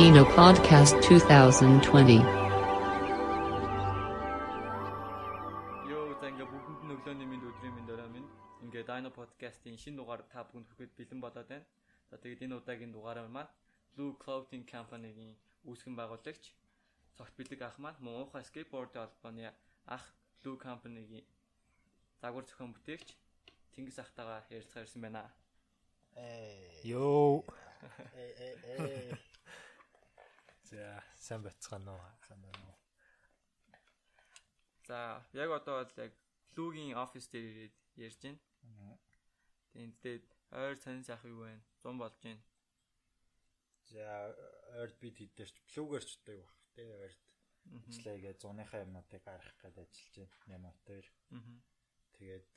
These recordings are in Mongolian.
Dino Podcast 2020. Йоо бүгдэнд нь өглөөний минь өдрийн минь дөрөө минь ингээ Dino podcast-ийн шинэ дугаар та бүхэнд хүрэхэд бэлэн болоод байна. За тэгээд энэ удаагийн дугаараар маань Blue Clothing Company-гийн үүсгэн байгуулагч цогт бэлэг ах маань муухай skateboard холбооны ах Blue Company-гийн загвар зохион бүтээгч Тэнгис ахтайгаа ярилцахаар ирсэн байна. Ээ. Йоо. Ээ ээ ээ. За, сайн бацгаана уу? Сайн байна уу? За яг одоо бол яг Blue-гийн офис дээр ирээд ярьж байна. Тэгээд тэгээд ойр сонин сайх юу вэ? 100 болж байна. За ойрд бид хэдэрч плүгэрч одоо юу бах те ойрд ажиллаягээ зуныхаа юмнуудыг гаргах гээд ажиллаж байна. Няматэр. Аа. Тэгээд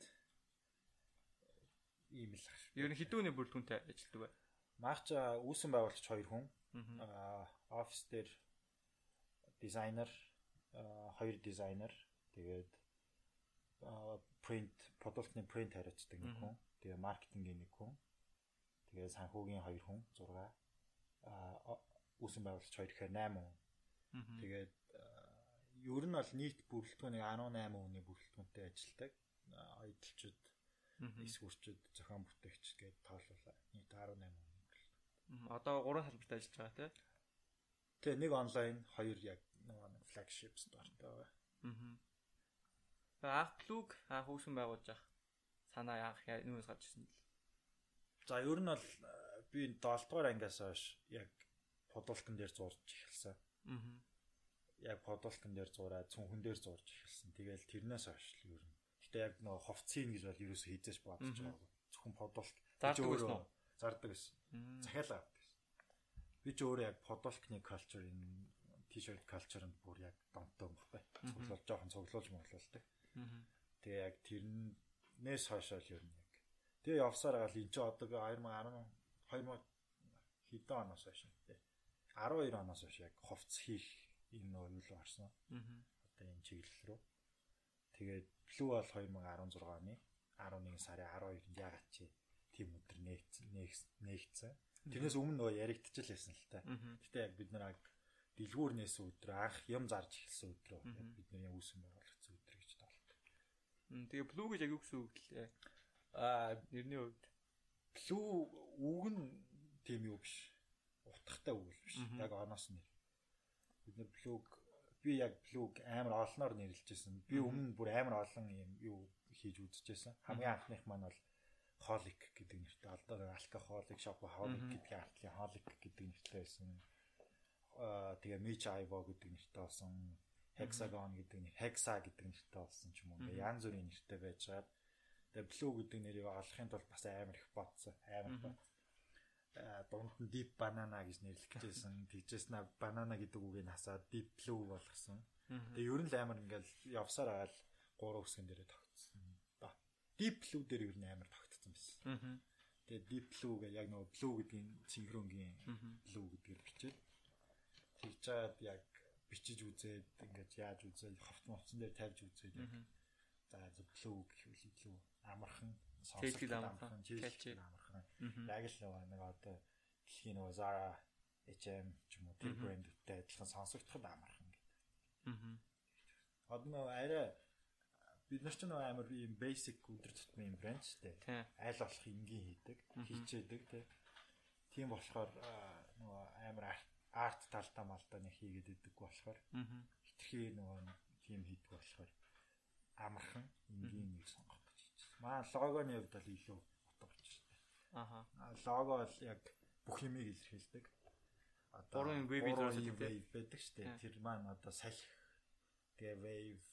ийм л ах. Ер нь хідүүний бүрэлдэхүүнтэй ажилладаг бай. Маач үүсэн байгуулагч хоёр хүн. Аа. Офис дээр дизайнер хоёр дизайнер тэгээд принт продуктны принт хариуцдаг нэг хүн. Тэгээ маркетингийн нэг хүн. Тэгээ санхүүгийн хоёр хүн 6 аа үүсэн байгуулагч хоёр гэхээр 8 хүн. Тэгээд ер нь бол нийт бүрэлдэхүүнийг 18 хүний бүрэлдэхүүнтэй ажилладаг. Аялалчид, эсвэрчид, зохион бүтээгч гээд тоолуулаа. Нийт 18 хүн. Одоо гурван салбарт ажиллаж байгаа тийм. Тэгээ нэг онлайн, хоёр яг нэг flagship store-тай байгаа. Аа. Анх плуг анх үүсгэн байгуулж ах санаа анх нүүнээс гарч ирсэн л. За ер нь бол э, би 7 дугаар ангиас хойш яг подолтон дээр зурж эхэлсэн. Аа. Яг подолтон дээр зураад цүнхэн дээр зурж эхэлсэн. Тэгээл тэрнээс хойш л ер нь. Гэтэ яг нөгөө ховцын гэж бол ерөөсөө хийжээч бодож байгаагүй. Зөвхөн подолт Зардаг байсан уу? Зардаг байсан. Захиалаа. Би ч өөрөө яг подолтны culture энэ t-shirt culture-нд бүр яг донтой юм баггүй. Цуглуулж жоохон цуглуулж моглуулдаг. Аа. Тэгээ яг тэрнээс хойшоо л ер нь яг. Тэгээ явсаар гал энэ ч одоо би 2010 2000 хэдэн оноос хойш тий. 12 оноос хойш яг ховц хийх энэ нөө юу л орсон. Одоо энэ чиглэл рүү. Тэгээд Blue бол 2016 оны 11 сарын 12-нд ягаад чи тийм өдөр нээгдсэн. Тэрнээс өмнө нөгөө яригдчихэл байсан л та. Гэтэ яг бид нар дэлгүүр нээсэн өдөр анх юм зарж эхэлсэн өдрөө яг бидний үүсэн байгуулагдсан өдөр гэж тоолдог. Тэгээ плуг гэж яг юу гэсэн үг лээ? Аа, нэрний хувьд. Blue үг нь тийм юу биш. Утгатай үг л биш. Яг оноос нь. Бид нар Blue би яг Blue амар олноор нэрлэжсэн. Би өмнө бүр амар олон юм юу хийж үзчихсэн. Хамгийн анхных маань бол Holic гэдэг нэртэй алдаа алкохолик шопохолик гэдгийг артлын Holic гэдэг нэртэй байсан. Аа тэгээ Mitch Ivo гэдэг нэртэй болсон. Hexagon гэдэг нэр, Hexa гэдэг нэртэй болсон ч юм уу. Янз бүрийн нэртэй байжгаад тэгээ Blue гэдэг нэрийг олохын тулд бас амар их бодсон. Амар бод. Аа дунд нь Deep Banana гэж. Тэгжээс на банана гэдэг үгийг насаад Deep Blue болгосон. Тэгээ ер нь л амар ингээл явсаар агаал гурван үсгэн дээрээ тогтсон. Ба. Deep Blue дээр ер нь амар тогтсон байсан. Аа. Тэгээ Deep Blue гэх яг нөгөө Blue гэдгийн синхронгийн Blue гэдгээр бичээд тэгжээд яг бичиж үзээд ингээд яаж үзэл ховт моцсон дээр тавьж үзээд за Blue гэхвэл илүү амархан Тэлхэл амархан, catchy. амархан. Яг л нөгөө нэг одоо дэлхийн нөгөө Zara H&M ч юм уу тэр брэндүүдтэй адилхан сонсогдоход амархан гэдэг. Аа. Одоо арай бид нар ч нөгөө амар ийм basic өдөр тутмын юм брэнд тийм Тий. аль болох энгийн хийдэг, хийчээдэг тийм. Тийм болохоор нөгөө амар арт- талдаа малдаа нэг хийгээд идэг болохоор хитрхи нөгөө нэг тийм хийдэг болохоор амархан энгийн нэг сонгох гэж хэлсэн. Маа логоны хувьд бол илүү утга учиртай. Аха. Лого бол яг бүх юмыг илэрхийлдэг. Одоо Гурван wave гурван илрүүлсэн юм тийм. wave байдаг шүү дээ. Тий. Тэр маань одоо салхи тэгээ wave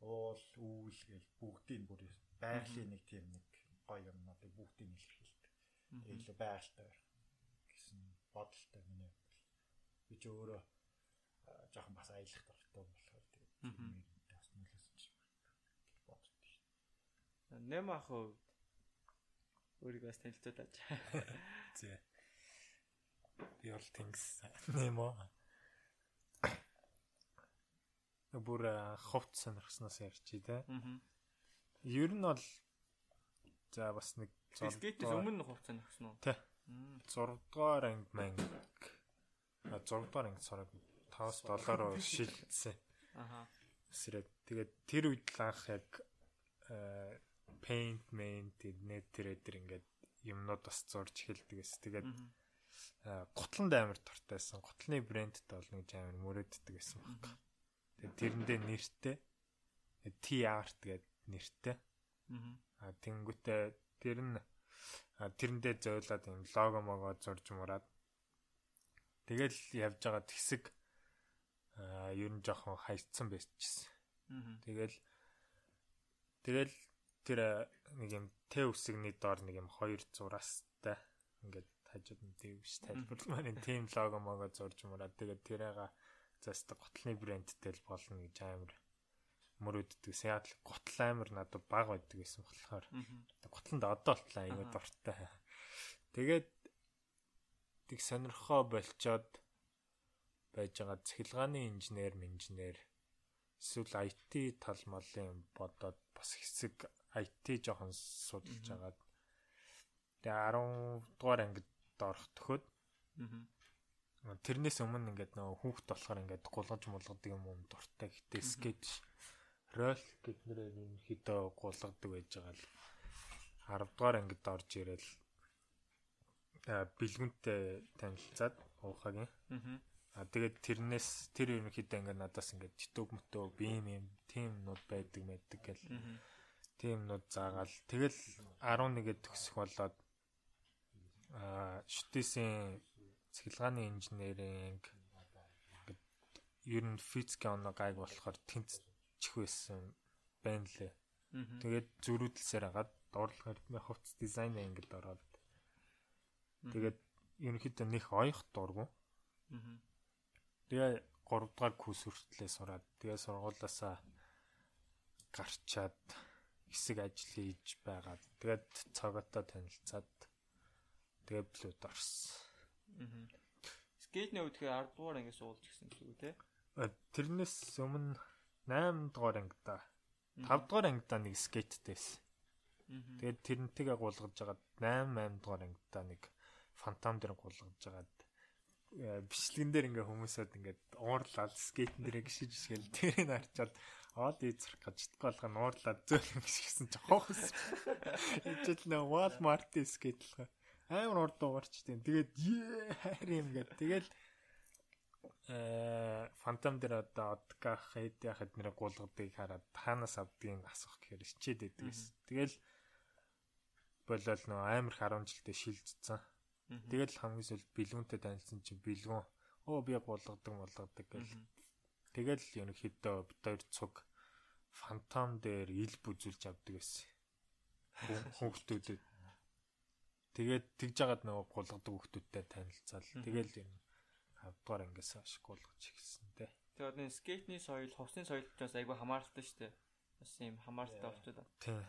уул үүл гэл бүгдийг бүр байгалийн нэг тийм нэг гоё юмнуудыг бүгдийг илэрхийлдэг. Илүү байгальтай байх гэсэн бодолтой миний хувьд. Би ч өөрөө жоохон бас аялах дуртай болохоор тэр нэг бас нөлөөсөн боддог шүү. Нэм ах хувьд өөрийгөө бас танилцуулж аж. Зэ. Би бол тэнгис нэм үү. Бүр ховт сонирхсноос ярьчи те. Аа. Ер нь бол за бас нэг Скейтээс өмнө хугацаа нөхсөн үү? Тий. 6 дугаар анги маань 6 дугаар анги сураг 5-7 руу шилжсэн. Аха. Эсрэг тэгээд тэр үед л анх яг paint main net тэр дээр ингээд юмнууд бас зурж эхэлдэгээс тэгээд готлонд амар дуртайсан. Готлны брэндтэй болно гэж амар мөрөөддөг байсан баг. Тэрэндээ нэртэй TR тэгээд нэртэй. Мгм. А тэнгүүтээ тэр нь тэрэндээ зөөлөд юм лого могоо зурж мураад тэгэл явж байгаа хэсэг а ер нь жоохон хайцсан байчихсан. Тэгэл тэгэл тэр нэг юм Т үсэгний доор нэг юм хоёр зураастай ингээд хажууд нь дэвш тайлбарламаар энэ тим лого могоо зурж мураад тэгээд тэрээга заст готлны брэндтэй л болно гэж амар мөрөөддөг. Сеатл готл амар надад баг байдаг гэсэн болохоор. Готлонд одоо болтлаа Аха. дуртай. Тэгээд тэг сонирхоо болчоод байж байгаа цахилгааны инженер, инженер эсвэл IT тал малын бодоод бас хэсэг IT жоохон судалж агаад тэгээ 10 дугаар ангид орох төхөд Мгм. Тэрнээс өмнө ингээд нөгөө хүүхд болохоор ингээд гулгаж мулгадаг юм юм дуртай. Гэтэ Мгм. скетч рол гэднээр ерөнхийдөө гулгадаг байж байгаа л 10 дугаар ангид орж ирэл бэлгүнтэй танилцаад уухагийн Мгм. а тэгээд тэрнээс тэр ерөнхийдөө ингээд надаас ингээд YouTube мөтөө бим юм тимнууд байдаг мэддэг гэл Мгм. тимнууд заагаал тэгэл 11-д төгсөх болоод а шүтээсийн цэглгааны инженеринг ингээд ер нь физикийн оноо гайг болохоор тэнцчих байсан байна лээ. Тэгээд зөрүүдлсээр хагаад дуурлага аритмын хувцс дизайн ангид ороод тэгээд ерөнхийдөө нэх оёх дургу. Тэгээ 3 дугаар курс хүртлээ сураад тэгээ сургуулаасаа гарчаад хэсэг ажил хийж байгаад тэгээд цоготой танилцаад тэгээ блүүд орсон. Аа. Скейтний үед хэ 10 дугаар ангиас уулж гисэн гэсэн үг тий. Тэрнээс өмнө 8 дугаар ангидаа 5 дугаар ангидаа нэг скейттээс. Тэгээд тэрнтэйгээ гулгаж жагаад 8 8 дугаар ангидаа нэг фантом дээр гулгаж жагаад э, бичлэгэн дээр ингээ хүмүүсээд ингээ уурлал скейтэн дээр гიშиж шгэл тэрийг харчаад оол ийцэрх гэж тгээлгээ нуурлаад зөөлөн гიშгэсэн жоохоос. Ижил нэ Walmart скейтлгээ. Амар урд угарчтیں۔ Тэгээд ээ хайр юм гээд тэгэл э фантом дээр одоо одка хэд яхад нэр гулгадыг хараад хаанаас авдгийг асуух гэхээр хичээд байдгээс. Тэгэл болол нөө амар их 10 жилдээ шилжсэн. Тэгэл хамгийн сүүлд бэлгүүнтэй танилцсан чинь бэлгүүн оо би болгодог болгодог гэл. Тэгэл ерөнхийдөө бид хоёр цуг фантом дээр ил бүзүүлж авдаг. Хүү- Хүүхдүүдэд. Тэгээд тэгж жагаад нөгөө гулгадаг хүүхдүүдтэй танилцаал. Мгм. Тэгэл юм авдгаар ангиас ашиг гулгаж ихсэн те. Тэгээд энэ скейтний соёл, хувцсны соёлд бас айгүй хамааралтай шүү дээ. Бас юм хамааралтай болчиход. Тийм.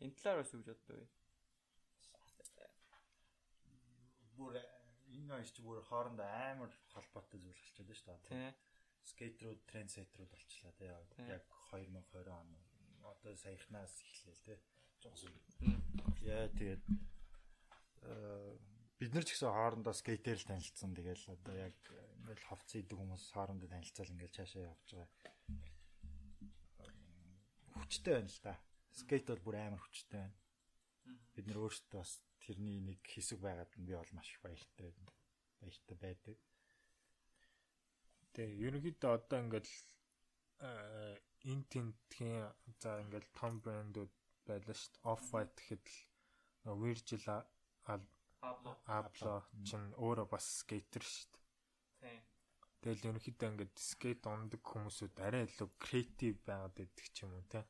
Энэ талаар бас үгж боддог бай. Бүр энэ хоёр чи бүр хоорондоо амар холбоотой зүйл болчиход шүү дээ. Тий. Скейтерүүд, трендсеттерүүд болчлаа. Тий. Яг 2020 он одоо саяхнаас. Жогс үг. Мм. Яа тэгээд бид нар ч гэсэн хоорондоо скейтер л танилцсан. Тэгэл одоо яг ингээл ховц идэг хүмүүс хоорондоо танилцаал ингээл цаашаа явж байгаа. Хүчтэй байна л да. Скейт бол бүр амар хүчтэй байна. Бид нар өөрсдөө бас тэрний нэг хэсэг байгаад нь би бол маш их баяртай. Баяртай байдаг. Тэгээ ерөнхийдөө одоо ингээл э, энэ тентхийн за ингээл том брэндүүд байлаа шүү дээ. Off white гэхэд л Virgil Abloh чинь өөрөө бас скейтер шүү дээ. Тий. Тэгэл ерөнхийдөө ингээд скейт ундаг хүмүүсүүд арай илүү креатив байгаад байдаг ч юм уу те.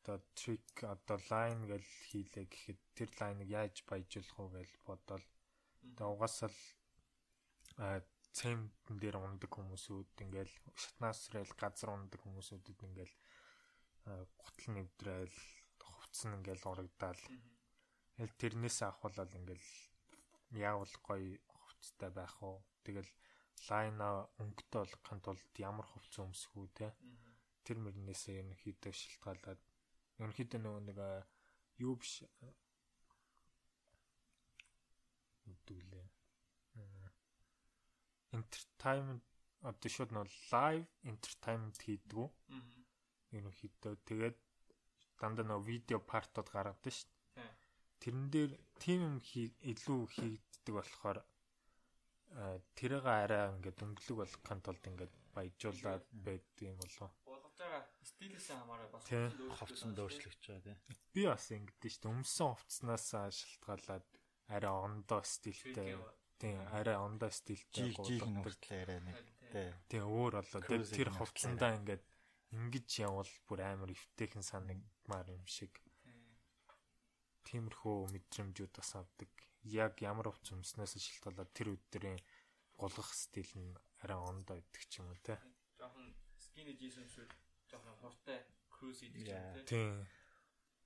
Одоо трик одоо лайн гэл хийлээ гэхэд тэр лайныг яаж баяжуулах уу гэж бодоод тэгээ угаасаа л а цемтэн дээр ундаг хүмүүсүүд ингээл шатнаасрал газар ундаг хүмүүсүүдэд ингээл гутал нэвдрээл хувцсан ингээл урагдаал Мгм. Тэгэл тэрнээс авахвал ингээл яавал гоё хувцтай байх уу. Тэгэл лайна өнгөтэй болгохын тулд ямар хувц өмсөх үү те. Тэр мөрнөөсөө ерөнхийдөө шилтгаалаад ерөнхийдөө нөгөө нэг юу биш үдүүлээ. entertainment одоо шууд нөө live entertainment хийдгүү. Ерөнхийдөө тэгээд дандаа нөө видео партууд гаргадаг шүү. Тэрэн дээр тим юм хий илүү хийгддэг болохоор тэрийг арай ингээд өнгөлөг болгохын тулд ингээд баяжуулаад байдаг юм болов. Болгож байгаа стилээс хамаараа бас Тийм. Ховцсон дөөрчлөгч байгаа тийм. Би бас ингэдэж шүү дээ. Өмсөн хувцснаас шалтгаалаад арай ондоо стилтэй. Тийм, арай ондоо стилтэй нүртэл арай нэг тий. Тийм өөр болоо. Тэр хувцсандаа ингээд ингэж явал бүр амар эвтэйхэн санагмаар юм шиг. Тиймэрхүү мэдрэмжүүд бас авдаг. Яг ямар хувц өмснөөс шалтгаалаад тэр өдрийн гулгах стил нь арай ондоо идэх ч юм уу те. Жохон skinny jeans шиг жохон хуртай cruise хийдэг юм Яа. тийм. Тийм.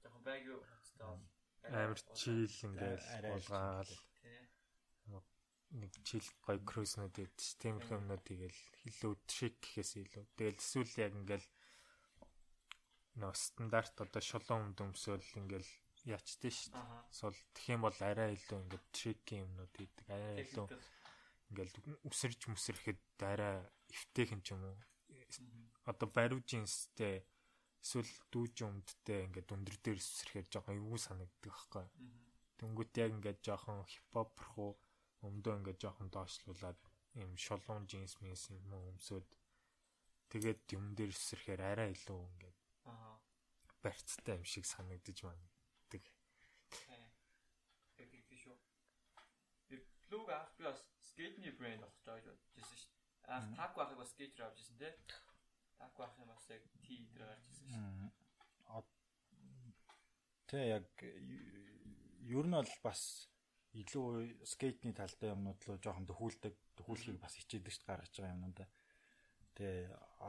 Жохон baggy хувцастай бол Амар чийл ингээл Арай л гулгаал Тийм. нэг чил гой крузнууд гэдэг ш. Тиймэрхүү юмнуудыг л илүү трик гэхээс илүү. Тэгэл эсвэл яг ингээл нөө стандарт одоо шулуун өмдөмсөөл ингээл ячдээ ш. Аха. Сул тэгэх юм бол арай илүү ингээд трикийн юмнууд хийдэг. Арай илүү ингээл үсэрж мүсрэхэд арай эвтэйхэн ч юм уу. Одоо бариу джинстэй эсвэл дүүж өмдтэй ингээд өндөр дээр үсрэхээр жоохон эвгүй санагддаг байхгүй. Тэнгүүт яг ингээд жоохон хипхоперхуу өмдөө ингээд жоохон доошлуулад юм шолуун джинс мэнс юм уу өмсөд тэгээд юм дээр өсрэхээр арай илүү ингээд Аха. барьцтай юм шиг санагдаж байна. Тийм. Яг тийм шүү. Blue авах би бас skate-ний брэнд авах гэж байсан шүү. Аа тако авахыг бас skate-ээр авч ирсэн тий. Тако авах юм бас яг T дээр гарч ирсэн шүү. Тэ яг ер нь бол бас илүү скейтний талтай юмнууд руу жоохон төхүүлдэг, төхүүлхийг бас хичээдэг шүү дээ гаргаж байгаа юмнуудаа. Тэ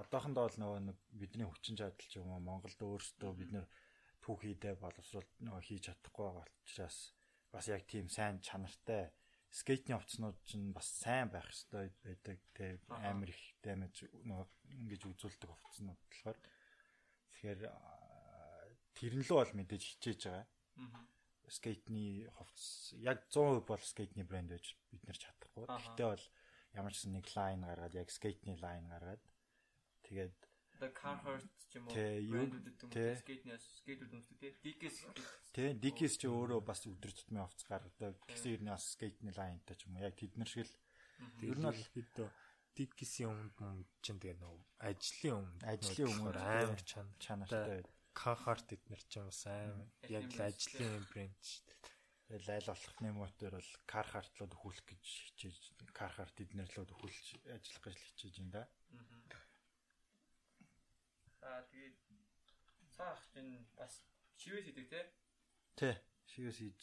одоохондоо бол нөгөө нэг бидний хүчин чадал ч юм уу Монголд өөрсдөө бид нэр түүхийдээ боловсруулалт нөгөө хийж чадахгүй байгаа учраас бас яг тийм сайн чанартай скейтний овцнууд ч бас сайн байх хэрэгтэй байдаг. Аха. амар их дэмэж нөгөө ингэж үзүүлдэг овцнууд болохоор тэгэхээр аа, тэрэн лөө бол мэдээж хичээж байгаа скейтний хувцс яг 100% бол скейтний брэнд байж бид нэр чадахгүй. Гэхдээ бол ямар ч нэг лайн гаргаад яг скейтний лайн гаргаад тэгээд The Carhartt ч юм уу Тэ, юу- брэндүүдэд юм тэ. скейтнээс скейтүүд өмсдөг тий. Dickies тий Dickies ч өөрөө бас өдөр тутмын хувцс гаргадаг. Тэгсэн юм бас скейтний лайнтай ч юм уу яг тэднэр шиг л Ер нь бол- бол хэд диккисийн өмнө өмнө чинь тэгээ нөө ажлын өмнө Ажлын өмнө амар чанартай кахарт эднэр ч бас амар яг л ажлын брэнд шүү дээ. Тэгээд айл болох нэмотор бол Carhartt-лууд өхүүлэх гэж хичээж Carhartt эднэрлүүд өхүүлж ажиллах гэж хичээж байна да. Аа тэгээд цаах чинь бас шивээс идэг тий. Тий. Шигээс хийж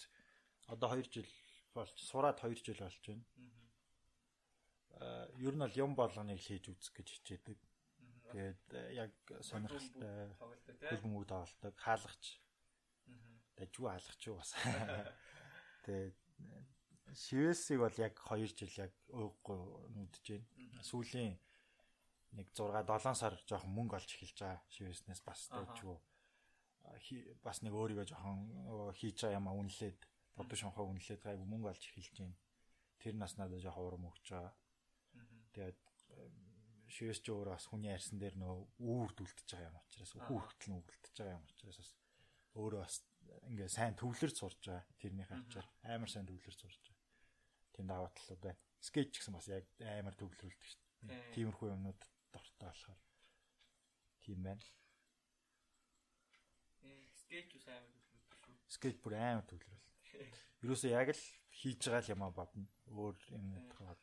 одоо 2 жил болж сураад 2 жил болж байна. Аа ер нь бол юм болгоныг хийж үзэх гэж хичээдэг. Тэгээд э, яг сонирхолтой хөлбөмбөг тоглолдог, хаалгач, дажгүй хаалгач юу бас. Тэгээд шивэсийг бол яг 2 жил яг өөхгүй нүдэж байна. Сүүлийн нэг 6 7 сар жоохон мөнгө олж эхэлж байгаа шивэснээс бас хи- бас нэг өөрийгөө жоохон хийж байгаа юм үнэлээд бодож шонхоо үнэлээд гайгүй мөнгө олж эхэлж байна. Тэр нас надад жоохон урам өгч байгаа. Тэгээд шивэс ч өөрөө бас хүний арьсан дээр нөгөө үүрд үлдчихэж байгаа юм учраас Аа. хүүхдэл нь үлдчихэж байгаа юм учраас бас өөрөө бас ингээ сайн төвлөрч сурж байгаа тэрний хавчаар амар сайн төвлөрч сурж байгаа. Тийм даваа талууд байна. Скейт ч гэсэн бас яг амар төвлөрүүлдэг шүү дээ. Тийм. Тиймэрхүү юмнууд дортой болохоор тийм байна. Скейт юу сайн шүү. Скейт бүр амар төвлөрөл. Юусе яг л хийж байгаа л юм а бодно. Өөр юм тохиол.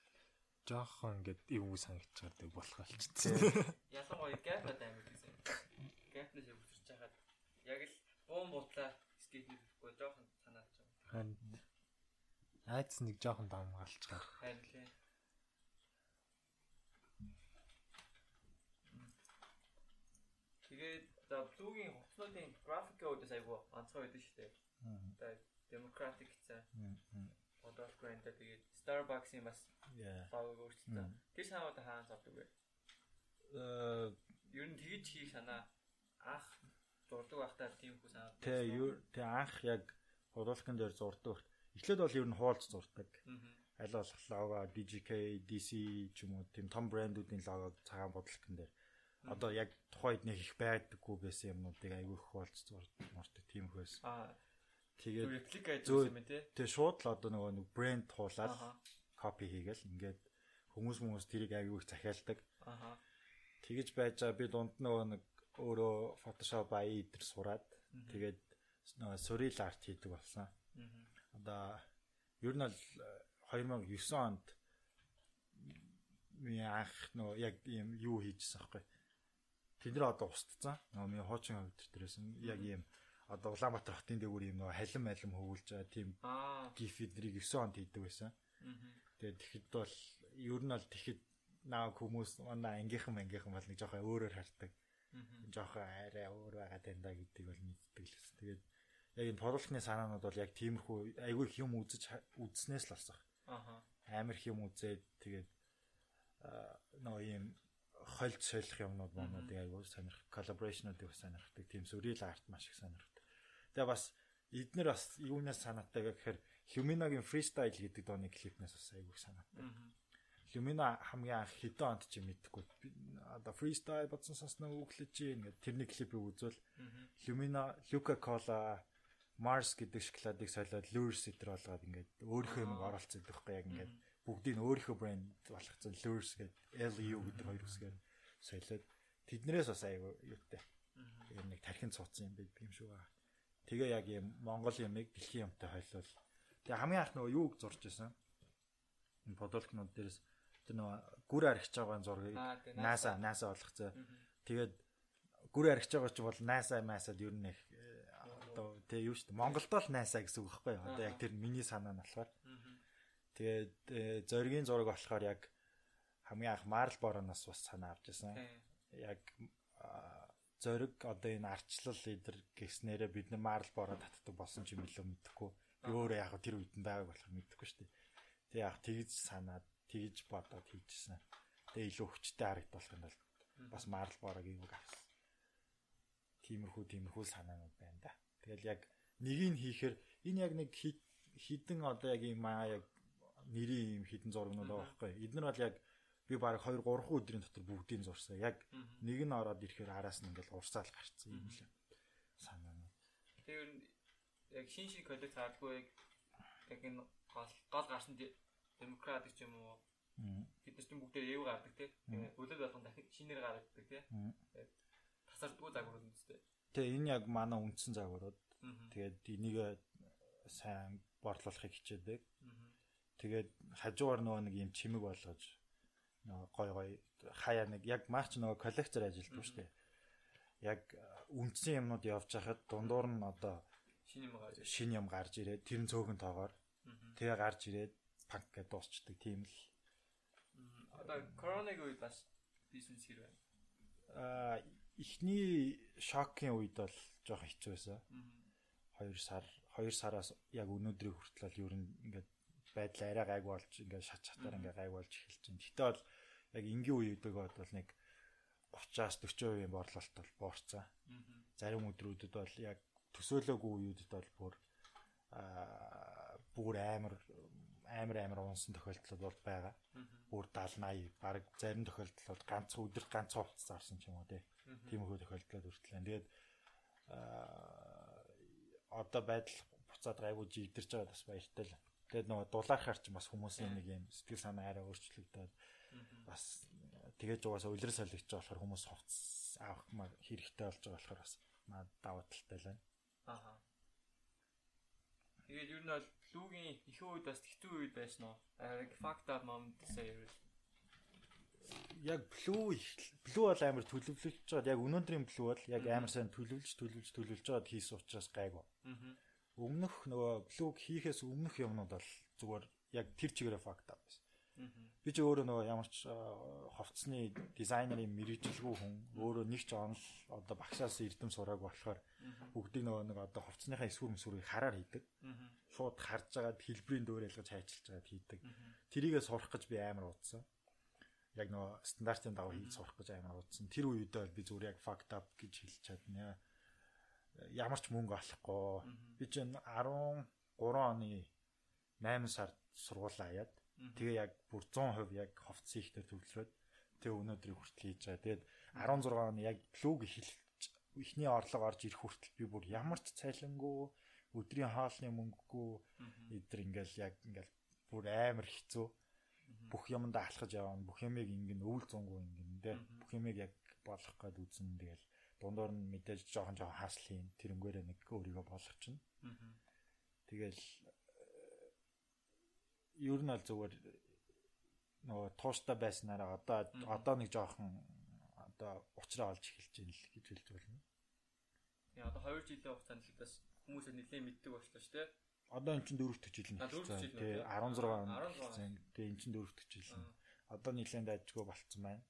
Жохон ингээд эвгүй санагдчихад болох алчсан. Ялангуяа гэпнад амар гэсэн. Гэпнээс өвчөрч хахад яг л буун бутлаа скейт хийхгүй жоохон санаад ч юм. Харин айц нэг жохон дамгаалчихаа. Харин лээ. Тэгээд за блугийн хувцлуудын графикийн үдээс айгу онцгой байдаг шүү дээ. Тэгээд democratic цаа одоолгүй энэ тэгээд Starbucks-ийн бас логог өөрчлөлтөө. Тэр санаудаа хаана зовдөг вэ? Э Ер нь тэгж хийх санаа анх зурдаг байхдаа тийм хүү санаа. Тэ юу тэ анх яг худалкан дээр зурдаг. Эхлээд бол ер нь хуулц зурдаг. Аль болох лого DJK, DC ч юм уу тийм том брэндүүдийн логог цагаан бодлогон дээр одоо яг тухайд нэг их байдаггүй байсан юмнуудыг айгүй их болж зурдаг тийм хөөс. Аа. Тэгээд реплика гэж юм тий. Тэгээ шууд л одоо нөгөө нэг брэнд туулаад копи хийгээл ингээд хүмүүс хүмүүс тэрийг айгүй их захиалдаг. Аха. Тэгэж байж байгаа би дунд нөгөө нэг өөрөө Photoshop AI дээр сураад тэгээд нөгөө surreal art хийдэг болсон. Одоо ер нь л 2009 онд ми анх нөгөө яг ийм юу хийжсэн аахгүй. Тэд нэр одоо устцсан. Нөгөө ми хуучин хөвдөр дээрээс яг ийм одоо Улаанбаатар хотын дээгүүр ийм нөгөө халим малим хөвүүлж байгаа тийм гифидрийг 9 онд хийдэг байсан. Тэгээд тэгэхэд бол ер нь бол тэгэхэд наа хүмүүс манай ангийнхан ангийнхан бол нэг жоохон өөрөөр хардаг. Жоохон арай өөр байгаа дандаа гэдэг бол мэддэг л гэсэн. Тэгээд яг энэ продуктны санаанууд бол яг тиймэрхүү айгүй их юм үзэж үзснээс л болсон. Аха. Амар их юм үзээд тэгээд нөгөө ийм хольж солих юмнууд манууд айгүй сонирх коллаборашнуудыг сонирхдаг. Тийм surreal art маш их сонирхдаг. Тэгээ бас эднэр бас юунаас санаатай гэхээр Humina-гийн freestyle гэдэг дооны клипнээс бас их санаатай. Humina хамгийн анх хэдэн онд ч мэдхгүй. Одоо freestyle бодсон сонсноо өглөж ингээд тэрний клипийг үзвэл Humina, Luca Cola Mars гэдэг шоколадыг солиод Lures гэтэр болгоод ингээд өөрийнхөө юм оруулцдаг байхгүй яг ингээд бүгдийг нь өөрийнхөө брэнд болгоцсон Lures гэдэг LU гэдэг хоёр үсгээр солиод тэднэрээс бас аягүй юутай. Яг нэг тархин цууцсан юм байд юм шүү. Тэгээ яг юм Монгол юмыг дэлхийн юмтай хойлол. Тэгээ хамгийн анх нөгөө юуг зурж байсан. Энэ подолкнууд дээрээс тэр нөгөө гүр архиж байгаа зургийг NASA NASA болгоцоо. Тэгээд гүр архиж байгаа ч бол NASA масад ер нь их одоо тэгээ юу шүү дээ Монголдо л найсаа гэсэн үг байхгүй одоо яг тэр миний санаа нь болохоор тэгээд зоригийн зураг болохоор яг хамгийн анх Марл Бороноос бас санаа авч байсан яг зориг одоо энэ арчлал лидер гэснээрээ бид нар Марл Боро татдаг болсон ч юм билүү мэдэхгүй. Би өөрөө яг тэр үед нь байгааг болохоор мэдэхгүй шүү дээ. Тэг яг тэгж санаад тэгж бодоод хийжсэн. Тэгээ илүү хүчтэй харагдах юм бол бас Марл Борогийн үг авсан тиймэрхүү тиймэрхүү санаанууд байна да. Тэгэл яг нэгийг хийхээр энэ яг нэг хідэн одоо яг юм аа яг нэрийн юм хідэн зургнууд байгаа байхгүй. Эднэр бол яг би баг 2 3 өдрийн дотор бүгдийг зурсан. Яг нэг нь ороод ирэхээр араас нь ингээл урсаал гарцсан юм лээ. Санаа нь. Тэр яг шин шин коллект хаалгүй яг энэ гол гол гарсан демократ гэж юм уу? Бид нар ч бүгдээ яв гардаг тий. Өлөд болгон дахин шинээр гаргадаг тий. Тасардгүй загварууд үстэй. Тэгээ энэ яг манай үндсэн загварууд. Тэгээд энийг сайн борлуулахыг хичээдэг. Тэгээд хажуугаар нөгөө нэг юм чимэг болгож нөгөө гой гой хаяа нэг яг марч нөгөө коллектор ажилладаг шүү дээ. Яг үндсэн юмнууд явж хахад дундуур нь одоо шин юм гарч шин юм гарч ирээд тэр нь цөөхөн тоогоор тэгээ гарч ирээд панк гэж дуусчдаг тийм л. Одоо коронавиг үед бас бизнес хэр байна. Аа эхний шокийн үед бол жоох хэцүү байсан. 2 сар 2 сараас яг өнөөдрийг хүртэл ер нь ингээд байдал арай гайг болж ингээд шат шатаар ингээд гайг болж эхэлж байна. Гэтэ бол яг энгийн үеийдэг бол нэг 30-аас 40% юм борлуулалт бол буурсан. Зарим өдрүүдэд бол яг төсөөлөөгүй үеүүдэд бол бүр аа бүр амар амар амар унсан тохиолдол бол байгаа. Бүр 70 80 баг зарим тохиолдолд ганц өдөр ганц хувцас зарсан ч юм уу тий. Тиймэрхүү тохиолдлууд байна. Тэгээд одоо байдал буцаад гайгүй жигдэрч байгаа бас баяртай л. Тэгээд нөгөө дулаархаар ч бас хүмүүсийн нэг юм сэтгэл санаа арай өөрчлөгдөд бас тэгэж угаасаа улирал солигч болохоор хүмүүс хувцас авах хэрэгтэй болж байгаа болохоор бас наад даваа талтай л байна. Аха. Тэгээд ер нь бол лүүгийн их үед бас хэцүү үед байсан уу? Яг fucked up moment гэсэн юм. Яг блүү блүү бол амар төлөвлөж байгаа. Яг өнөөдрийн блүү бол яг амар сайн төлөвлөж төлөвлөж төлөвлөж байгаад хийсэн учраас гайгүй. Аа. Өмнөх нөгөө блүүг хийхээс өмнөх юмнууд бол зүгээр яг тэр чигээрээ fucked up байсан. Би ч өөрөө нөгөө ямар ч хувцсны дизайнерын мэрэгжилгүй хүн өөрөө нэг ч онл одоо багшаас эрдэм сурааг болохоор бүгдийг нөгөө нэг одоо хувцсныхаа эсвэр мэсвэрийг хараар хийдэг. Шууд харж агаад хэлбэрийн дөөр ялгаж хайчилж агаад хийдэг. Тэрийгээ сурах гэж би амар удсан. Яг нөгөө стандартын дагуу хийж сурах гэж амар удсан. Тэр үедээ би зүгээр яг fucked up гэж хэлж чадна. Ямар ч мөнгө олохгүй. Би чинь 13 оны 8 сард сургуулаа яад. Тэгээ яг бүр 100% яг ховц хийхдээ төвлөрөөд тэгээ өнөөдрийг хүртэл хийж байгаа. Тэгээд 16 он яг блуг эхэлж ихний орлого орж ирэх хүртэл би бүр ямар ч цайлангүй өдрийн хаалны мөнгөгүй эдэр ингээл яг ингээл бүр амар хэцүү. Бүх юмд алхаж явна. Бүх юмыг ингэн өвөл зөнгөө ингэн тэ. Бүх юмыг яг болгох гээд үзэн тэгэл дундуур нь мэдээж жоохон жоохон хаасл хийн тэрнгээрээ нэг өөрийгөө болгочихно тэгэл ер нь аль зүгээр нөгөө тууштай байснараа одоо одоо нэг жоохон одоо уучраа олж эхэлж байна л гэж хэлж болно. Тэгээ одоо 2 жилийн хугацаанд л бас хүмүүсээ нэлээд мэддэг болчихлоо шүү дээ. Одоо эн чинь дөрөвт жил нь жил Тэгээ 16 он. Тэгээ эн чинь дөрөвт жил нь. Одоо нэлээд дайжгүй болцсон байна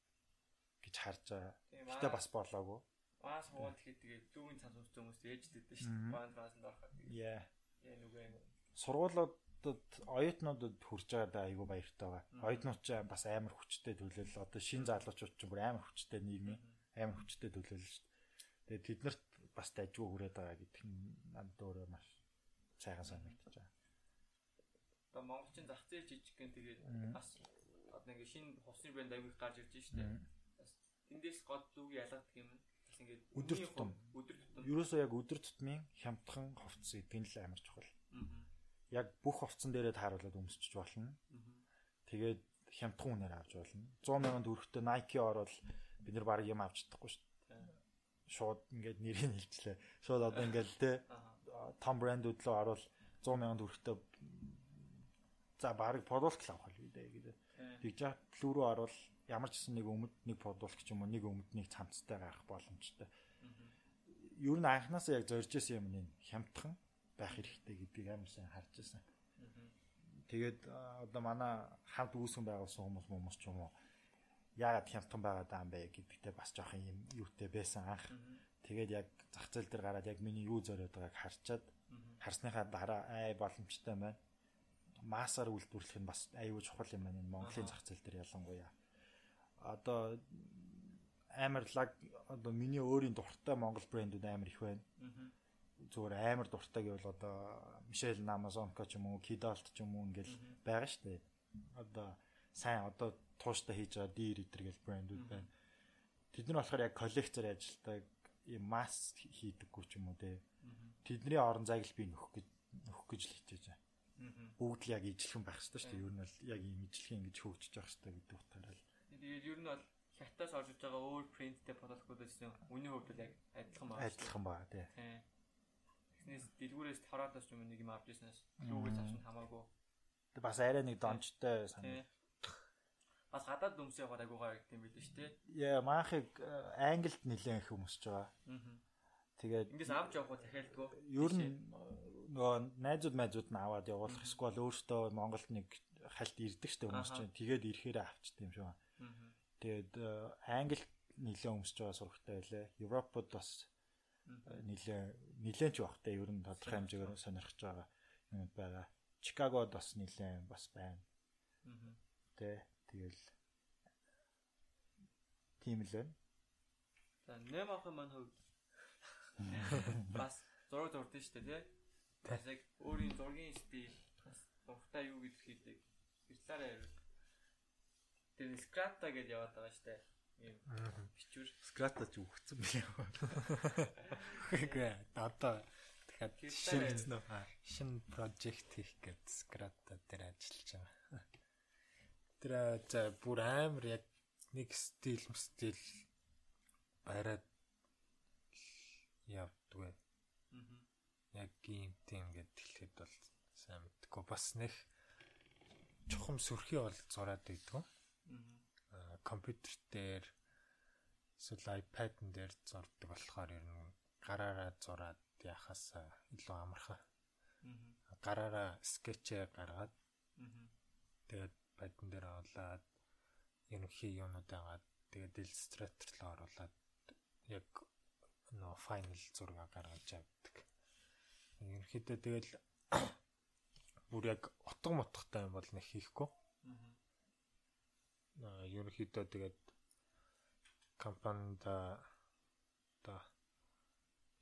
гэж харж байгаа. Гэтэ бас болоогүй. Баас хуваал тэгэхэд тэгээ зүүн цан сүнс хүмүүс ээждэд дээ шүү дээ. Баанд баасанд ороход. Яа. Яа нүгэн. Сургуулиудад оюутнуудад хүрж байгаа да айгүй баяртай байгаа. Оюутнууд ч бас амар хүчтэй төлөөлөл. Одоо шин залуучууд ч бүр амар хүчтэй нийгмийн амар хүчтэй төлөөлөл шүү дээ. Тэгээ тэднэрт бас дайггүй хүрээд байгаа гэдэг нь надад өөрөө маш сайхан санагдаж байгаа. Одоо монголчин зах зээл жижиг гэн тэгээд бас одоо нэг шинэ хувцсны брэнд аягүй гарч ирж байна шүү дээ. Бас тэндээс гол зүг ялгадаг юм. Бас ингээд өдөр тутам өдөр тутам ерөөсөө яг өдөр тутмын хямдхан хувцс гэдэг нь л амар чухал. Яг бүх хувцсан дээрээ тааруулаад өмсчих болно. Тэгээд хямдхан үнээр авч болно. 100 сая төгрөгтэй Nike ороод бид нар баг юм авч чадахгүй шүү дээ. Шууд ингээд нэрийг хэлчлээ. Шууд одоо ингээд те том брэндүүд лөө орвол 100 сая төгрөгтэй за баг л авах л үү гэдэг. Тэгж яа плүү рүү орвол ямар ч нэг өмд нэг продукт ч юм уу нэг өмднийг цамцтай гарах боломжтой. Ер нь анханасаа яг зорж исэн юм нь хямдхан байх хэрэгтэй гэдгийг амар сайн харж байсан. Тэгээд одоо манай хамт үүсгэн байгуулсан хүмүүс хүмүүс ч юм уу яагаад хямдхан байгаа даа юм бэ гэдэгтээ бас жоохон юм юутэй байсан анх. Тэгээд яг зах зээл дээр гараад яг миний юу зориод байгааг харчаад харсныхаа дараа ай боломжтой байна. Маасаар үйлдвэрлэх нь бас аюул чухал юм байна. Монголын зах зээл дээр ялангуяа. Одоо амар лаг одоо миний өөрийн дуртай монгол брэндүүд амар их байна. Зүгээр амар дуртай гэвэл одоо Мишель Амазонко ч юм уу, Kidalt ч юм уу ингээл байгаа шүү дээ. Одоо сайн одоо тууштай хийж байгаа Dir эдэр гэл брэндүүд байна. Тэд нар болохоор яг коллекцээр ажилладаг юм масс хийдэггүй ч юм уу те. Тэдний орон зайг л би нөхөх гэж нөхөх гэж л хичээж байгаа. Бүгд л яг ижилхэн байх хэрэгтэй шүү дээ. Ер нь бол яг ийм ижилхэн ингэж хөгжиж явах хэрэгтэй гэдэг утгаараа л. Тэгээд ер нь бол хятадаас орж иж байгаа өөр принттэй продуктуудаас үнийн хувьд л яг адилхан байна. Адилхан байна тий. Тэгснээс дэлгүүрээс хороодоос юм нэг юм авч ирснээс лүүгээс авсан хамаагүй. Тэг бас арай нэг дончтой санаа. Бас гадаад дүмс яваад агуугаа гэдэг юм билээ шүү дээ. Яа, маахыг англид нэлээд их өмсөж байгаа. Аа. Тэгээд ингээс авч явах уу дахиалдгүй. Ер нь нөгөө найзууд майзууд нь аваад явуулах эсвэл өөртөө Монголд нэг хальт ирдэг штэ хүмүүс чинь тэгээд ирэхээр авчдаг юм шиг байна. Тэгээд англид нэлээд өмсөж байгаа сурагтай байлаа. Европод бас нэлээд нэлээд ч багтай ер нь тодорхой хэмжээгээр сонирхож байгаа юм байгаа. Чикагод бас нэлээд бас байна. Тэ тэгэл тийм л байна. За 8 ахын маань хувьд бас зураг зурдсан шүү дээ тий. Бас яг өөрийн зургийн стил бас дуртай юу гэдгийг хэлдэг. Ирсараа ярил. Тэгээ скрата гэж яваад байгаа дээ. Ийм бичвэр. Скрата ч үхсэн билээ. Үгүй одоо дахиад шинэ шинэ project хийх гээд скрата дээр ажиллаж байгаа. Тэр за бүр амар яг нэг стил стил бариад явдгүй. Яг ийм тийм ингээд хэлэхэд бол сайн мэдгүй бас нэг чухам сөрхий бол зураад байдгүй. Аа компьютер дээр эсвэл iPad-н дээр зурдаг болохоор ер нь гараараа зураад яхаас илүү амархан. Гараараа скетчээ гаргаад тэгээд байдан дээр оруулаад ерөнхий юунууд агаад тэгээд Illustrator руу оруулаад яг нөө final зураг гаргаж авдаг. Ерөнхийдөө тэгэл бүр яг утга мотхтой юм бол нэг хийхгүй. Аа ерөнхийдөө тэгээд компанид та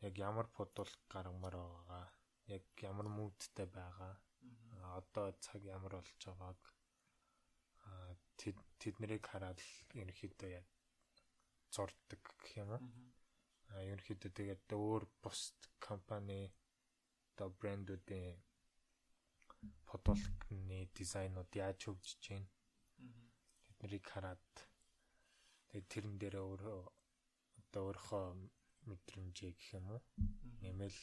яг ямар бодвол гаргамаар байгаа яг ямар мүүдтэй байгаа одоо цаг ямар болж байгааг тэднийг хараад ерөнхийдөө яг зурдаг гэх юм уу. А ерөнхийдөө тэгээд өөр бус компани одоо брэндүүдийн фотолокны дизайнууд яаж хөгжиж байна. Тэднийг хараад тэгээд тэрэн дээр өөрөө одоо өөрийнхөө мэдрэмжээ гэх юм уу нэмэл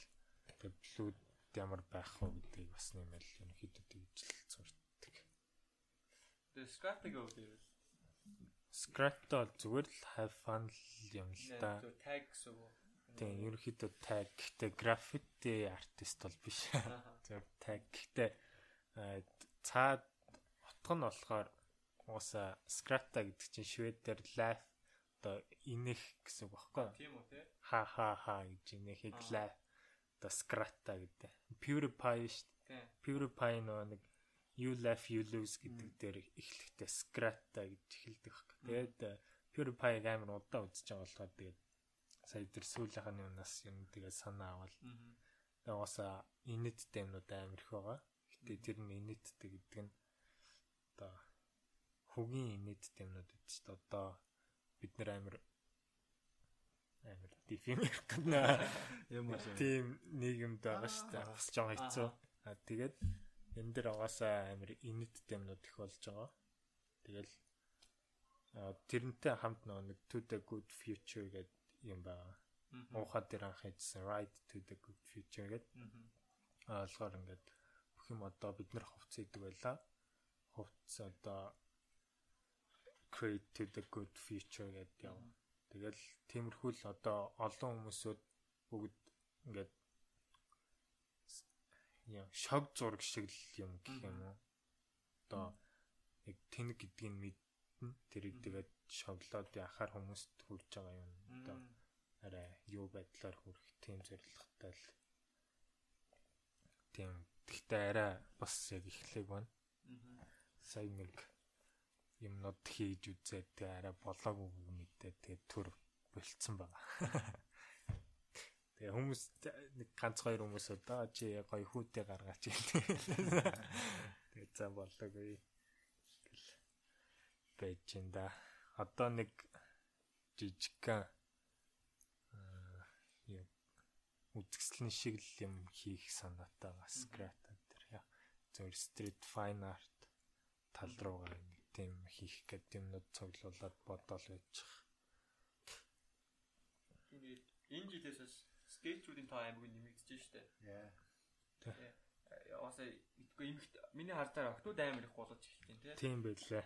тэгээд блүүд ямар байх вэ гэдгийг бас нэмэл ерөнхийдөө тэгж л зурдаг. Тэгээ scrap-ыг өгдөг. Scrap-д бол зүгээр л have fun юм л да. Tag гэсэн үг. Тийм, ерөнхийдөө tag гэхдээ graffiti artist бол биш. Зөв tag гэхдээ цаад утга нь болохоор ууса scrapta гэдэг чинь шведээр laugh одоо инэх гэсэн үг багхгүй. Тийм үү те? Ха ха ха гэж инэхийг laugh одоо scrapta гэдэг. PewDiePie шүү дээ. PewDiePie нөгөө нэг you laugh you lose гэдэг дээр эхлэхдээ scrapta гэж эхэлдэг баг. Тэгээд PewDiePie амар удаа үзэж байгаа болохоор тэгээд сая тэр сүүлийнх нь юунаас юм тэгээд санаа авал. Тэгээд уусаа инэттэй юмнууд амар их байгаа. Гэтэ тэр нь инэттэй гэдэг нь одоо хөгийн инэттэй юмнууд чинь одоо бид нэр амар дефинер гэнэ юм уу. тийм нийгэмд байгаа шүү дээ. Бас жоо хэцүү. А тэгээд энэ дэр угаасаа амар инэттэй юмнууд их болж байгаа. Тэгэл тэрнтэй хамт нэг to the good future гэдэг юм байна. Уухаа дээр анх хийсэн right to the good future гэдэг. Аа болохоор ингээд бүх юм одоо бид нар хувц идэг байлаа. Хувц одоо create to the good future гэдэг яв. Тэгэл тиймэрхүү л одоо олон хүмүүсүүд бүгд ингээд яа шог зураг шиг л юм гэх юм уу. Одоо яг тэнэг гэдгийг мэднэ. Тэрийг тэгээд шоглоод яхаар хүмүүст хүрж байгаа юм. Одоо арай юу байдлаар хүрэх тийм зорилготой л тийм гэхдээ арай бас яг эхлэх байна. Сайн нэг юмнууд хийж үзээд тэгээ арай болоогүй мэдээ тэгээ төр болцсон байгаа. Тэгээ хүмүүс нэг ганц хоёр хүмүүс удаа чи гоё хүүтэй гаргаач гэдэг. Тэгээ за болоогүй гэл байж ин да. Одоо нэг жижигхан юм үзэсгэлэн шиг л юм хийх санаатай байгаа скрата дээр яа. Зөв стрит файн арт тал руугаа тийм хийх гэдэг юмнууд цуглуулад бодоол байж. Тэгээд энэ жилээс скетчүүдийн тоо аймаг нэмэгдэж штэ. Яа. Яасаа итгүй имэгт миний хардаар октод амар их болгож эхэлтийн тий. Тийм байлаа.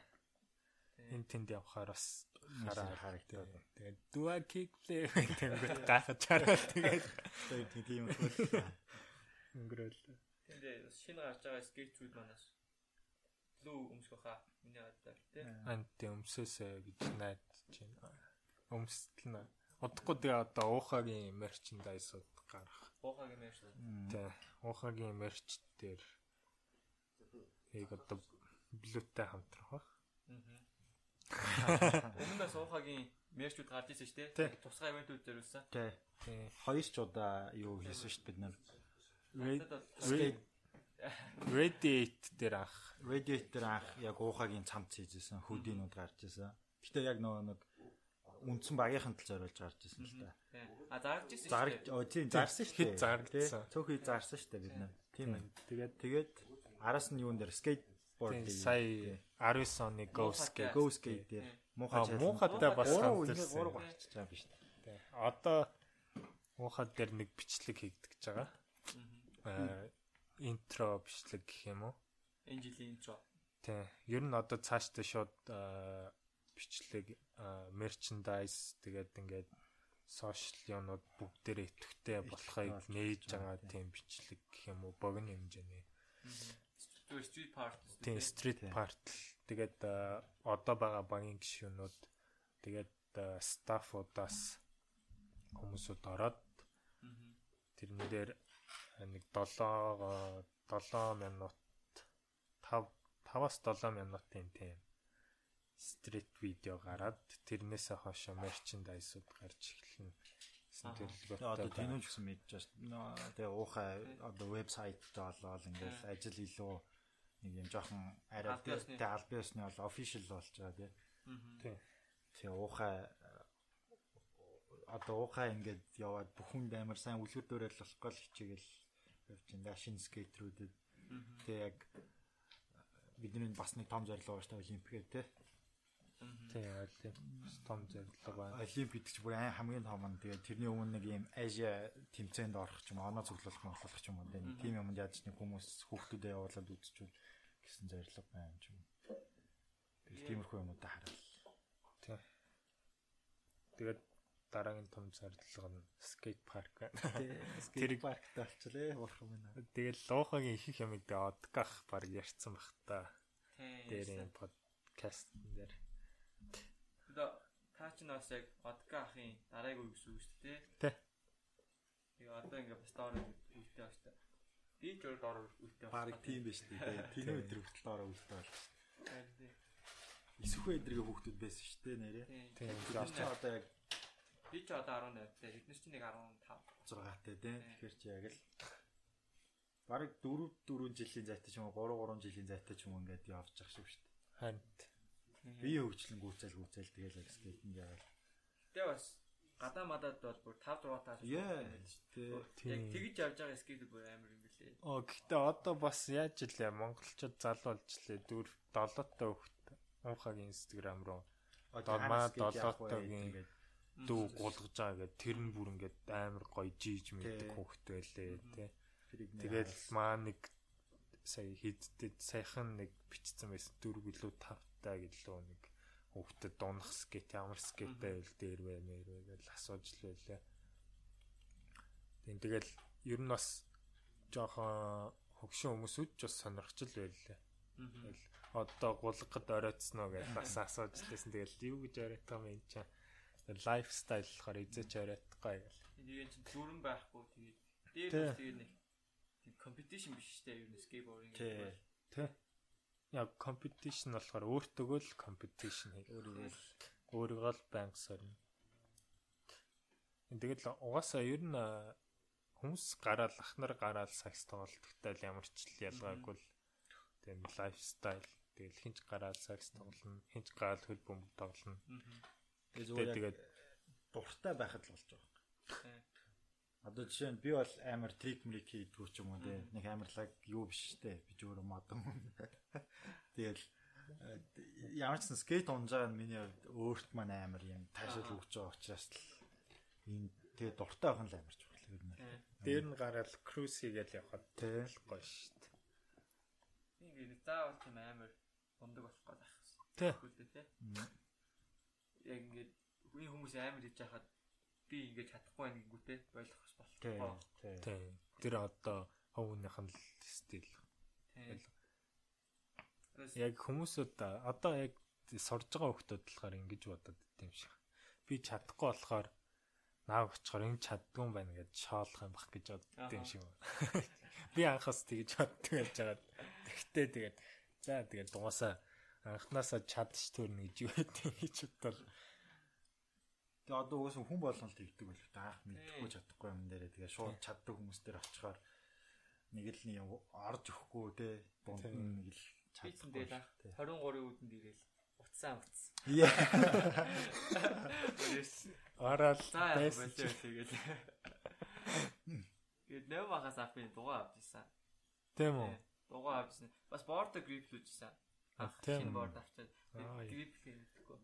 Энд тэнд явхаар бас хараа харагдаад. Тэгээд дуа кик плей гэдэг гахаж хараад тэгээд тийм үү. өнгөрөөл. Тэгээд шинэ гарч байгаа скетчүүд манаас лүү өмсөх хаа миний хардаар тий. Ант өмсөөсэй гэж найдаж байна. Өмсдөл нь удахгүй тэгээ одоо уухагийн мерчендайсууд гарах. Уухагийн мерч. Тэ уухагийн мерч дээр яг одоо блүүтэй хамтрах баг. Өмнөөс уухагийн мерчүүд гарч ирсэн шүү дээ. Тусгай ивентүүд дээр үсэн. Тий. Хоёр ч удаа юу хийсэн шүү дээ бид нар. Reddit дээр анх Reddit дээр анх яг уухагийн цамц хийжсэн хөдийнүүд гарч ирсэн. Гэтэ яг нөгөө нэг үндсэн багийнхан тал зориулж гарч ирсэн л та. А зарж ирсэн шүү Зарж дээ. оо тийм зарсан шүү дээ. хэд зардсан. Цөөхий зарсан шүү дээ бид нар. Тийм ээ. Тэгээд Тэгээд араас нь юун дээр скейтборд тийм сая 19 оны Ghost Skate. Go skate дээр муухай А муухатай бас хамтарсан. гурав гарчиж байгаа биш. Тэ. Одоо муухай дээр нэг бичлэг хийгдэж байгаа. Аа интро бичлэг гэх юм уу? Энэ жилийн интро. Тий. Ер нь одоо цаашдаа шууд бичлэг, мерчендайз тэгээд ингээд сошиал юмнууд бүгдээрээ идэвхтэй болохыг нээж байгаа тийм бичлэг гэх юм уу? Богино хэмжээний. Street part. Тийм парт л тэгээд одоо байгаа багийн гишүүнүүд тэгээд аа, стаффуудаас хүмүүсүүд ороод тэрэн дээр нэг 7 7 минут 5 5-аас 7 минутын тийм стрит видео гараад тэрнээсээ хойш мерчендайзууд гарч эхэлнэ. гэсэн Тэгээ одоо төлөвлөгөөтэй. тэнүүч гэсэн мэдж байна. Тэгээ уухай одоо вебсайттай болоод ингээл ажил илүү нэг юм жоохон арай Албан ёсны. тэ албан ёсны бол official болж байгаа тий. Тэгээ уухай одоо уухай ингээд яваад бүхэнд амар сайн үлгэр дуурайл болохгүй л хичээгэл явж энэ шин скейтерүүдэд тэгээ яг бидний бас нэг том зорилго байгаа шүү дээ олимпиад тий. Тий, олимпиас том зорилго байна. Олимпиад ч бүр айн хамгийн том нь тэгээ тэрний өмнө нэг юм Азия тэмцээнд орох ч юм оноо цуглуулах моглох ч юм уу тийм юмд яаж нэг хүмүүс хүүхдүүдэд явуулаад үзчихвэл гэсэн зорилго байна юм. Тэгэл тиймэрхүү юмудаа хараад. Тий. Тэгээд дараагийн том зорилго нь скейт парк байна. Тэр паркт авчлаа бурхан минь. Тэгэл луухагийн их их юмыг одгах баг ярьсан бах та. Дээр юм подкаст дээр. Одоо та ч нас яг одка ахын дараагийн үе гэсэн үг шүү дээ. Тий. Тэгээ одоо ингээ бас доор үлдээ байна шүү дээ. Би ч өөр доор үлдээ Парк тийм биш үү? Тийм өдөр хүртэл доороо үлдээ бол. Тийм. Исвхэ эдрийн хүүхдүүд байсан шүү дээ нэрээ. Тийм. Одоо яг Би ч одоо 18 таа. Бид нар чинь нэг 15. 6-аатай тийм. Тэгэхээр чи яг л бараг 4 4 жилийн зайтай ч юм уу 3 3 жилийн зайтай ч юм уу ингээд явж ах шиг шүү дээ. Харин Бие хөгжлөн гүйцэл гүйцэл тэгэл скейтинг яагаад. Тэгээ бас гадаа мадад бол бүр 5 6 таа. Яа шүү дээ. Яг тэгж явж байгаа скейт бүр амар юм билээ. Оо гэхдээ одоо бас яаж илээ монголчууд залуулж лээ дүр 7 та хөхт уухагийн инстаграм руу Одоо маа долоотойгийн дүү гулгаж байгаа гэд тэр нь бүр ингээд амар гоё жийж мэддэг хөхт байлээ тий. Тэгэл маа нэг сая хиддэд саяхан нэг бичсэн байсан дөрв гэлөө тавтай гэлөө нэг хөхтөд дунах скейт ямар скейт байвал дээр бай мэр бай гэж асууж л байлаа. Тийм тэгэл ер нь бас жоохон хөгшин хүмүүсүүд ч бас сонирхч л байлаа. Тэгэл одоо гулгахад оройтсноо гэж бас асууж лээсэн. Тэгэл юу гэж оройтгаа юм чинь лайфстайл болохоор эзэж оройтгаа гэл. Тэгээд чинь зүрэн байхгүй тэгээд дээр бас тэгээд нэг компетишн биш дээ ер нь скейтбординг Тий. Тэ. Яг компетишн болохоор өөртөөгөө л компетишн хий. Өөрийгөө Өөрийгөө л банк сорно. Тэгэл угаасаа ер нь хүмүүс гараал ахнар гараал сакс тоглолтогтой л ямар ч л ялгаагүй л тийм лайфстайл тэгэл хинч гараал сакс тоглоно хинч гараал хөл бөмбөг тоглоно. Зүгээр тэгээд дуртай байхад л болж байгаа. Одоо жишээ нь би бол амар трик мрик хийдгүү ч юм уу те нэг амарлаг юу биш штэ би ч өөрөө модон. Тэгэл э, ямар ч сан скейт унж байгаа нь миний хувьд өөрт маань амар юм таашаал өгч байгаа учраас л энэ тэгээ дуртай байх нь л амар чухал ер нь. Дээр нь гараал круз хийгээл явхад Тий. л гоё дээ. Би ингээд заавал тийм амар ундаг болох гээд байх. Тэгвэл тий. Яг ингээд энэ хүмүүс амар хийж яхад би ингээд чадахгүй байх гингүүтэй ойлгох болохгүй. Тий. Тийм. Тэр одоо ховынх нь л стил. Тий. Тэрс Яг хүмүүсүүд одоо яг сурж байгаа хүмүүс болохоор ингэж бодод идэм шиг. Би чадахгүй болохоор наав очихоор энэ чаддгүй юм байна гэж шоолох юм бах гэж бодд юм шиг. Би анхаас тэгж боддог байж байгаад тэгтээ тэгээд за тэгээд дуусаа анханасаа чадж төрнө гэж юу гэдэг гэж бодвол Тэгээ одоо угсаа хүн болгон л тэгдэг байх та анх мэдхгүй чадахгүй юм дээрээ тэгээ шууд чаддаг хүмүүс дээр очихоор нэг л нэг орж өгөхгүй те дунд нэг л би ч чадахгүй. тэгээд анх 23 үдэнд ирээл уцсан уц. Яа. яах байсан тэгээд. Тэгээд нөө махаас авах би дугаа авч ирсэн. тийм үү? Дугаа авч ирсэн. Бас бордо грип Анх тийм шинэ борд авчаад грип хийхгүй.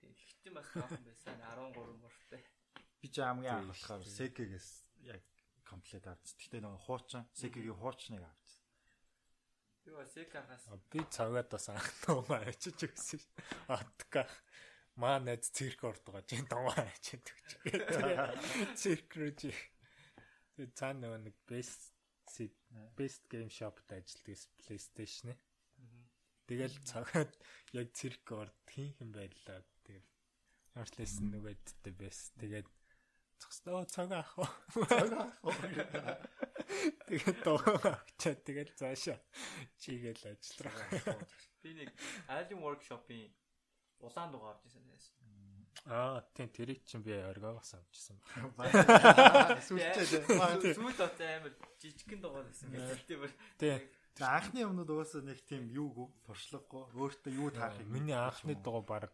Тэгээд хитэн бас авсан байсан 13 бортой. Би ч хамгийн анх болохоор тий. Секигээс яг комплект авчихсан. Гэтэ нөгөө хуучин Секигийн хуучныг. Би бас Секахаас Би цагаад бас анх туугаа ачиж өгсөн. ш. Атка. Маа найз цирк ордог гэж туугаа ачиж өгч. Цирк рүү чи. Тэгээ цаана нөгөө нэг best best game shop-д ажилладаг PlayStation-ы. Тэгэл цагаад яг цирк орд хин хин байлаа. Тэгэл лсэн нөгөөдтэй бэс. Тэгээд цогцоо цаг аах. Цаг аах. Тэгээд авчаад тэгэл цаашаа чигээл ажиллах. би нэг Alien Workshop-ийн улаан дугаар авч ирсэн байсан. Аа, тийм тэрийг чинь би оргоогоос авчихсан. Сүлчээ. Сүүл оц амар жижигхэн дугаар гэсэн тийм Тий. Анхны юмнууд угаасаа нэг тийм юу туршлагагүй өөртөө юу таахыг Миний анхны дугаа баг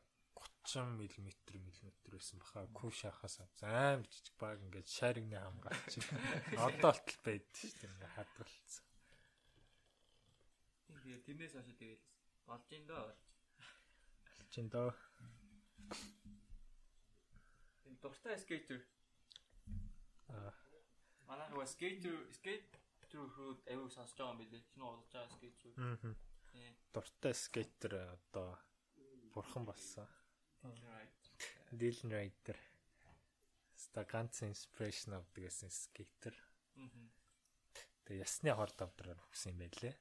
30 мм мм байсан баха. Куш хахаас амар жижиг баг ингээд шаригны хамгаалт чинь. Одоо л байд шүү дээ. Ингээд хадгалцсан. Тэгээ тэрнээс хойш тэгэл болж ин доо. Чин доо. Энэ дуртай скейтер. Аа. Манай нөгөө скейтер скейтер рүү аюу сонсож байгаа юм билээ. Шинэ удаж байгаа скейтер. Мм. Тийм. Дуртай скейтер одоо бурхан болсон. Dylan Rider. Ста ганц inspiration авдаг гэсэн скейтер. Мгм. Тэгээ ясны хорд авдраар өгсөн юм байлээ.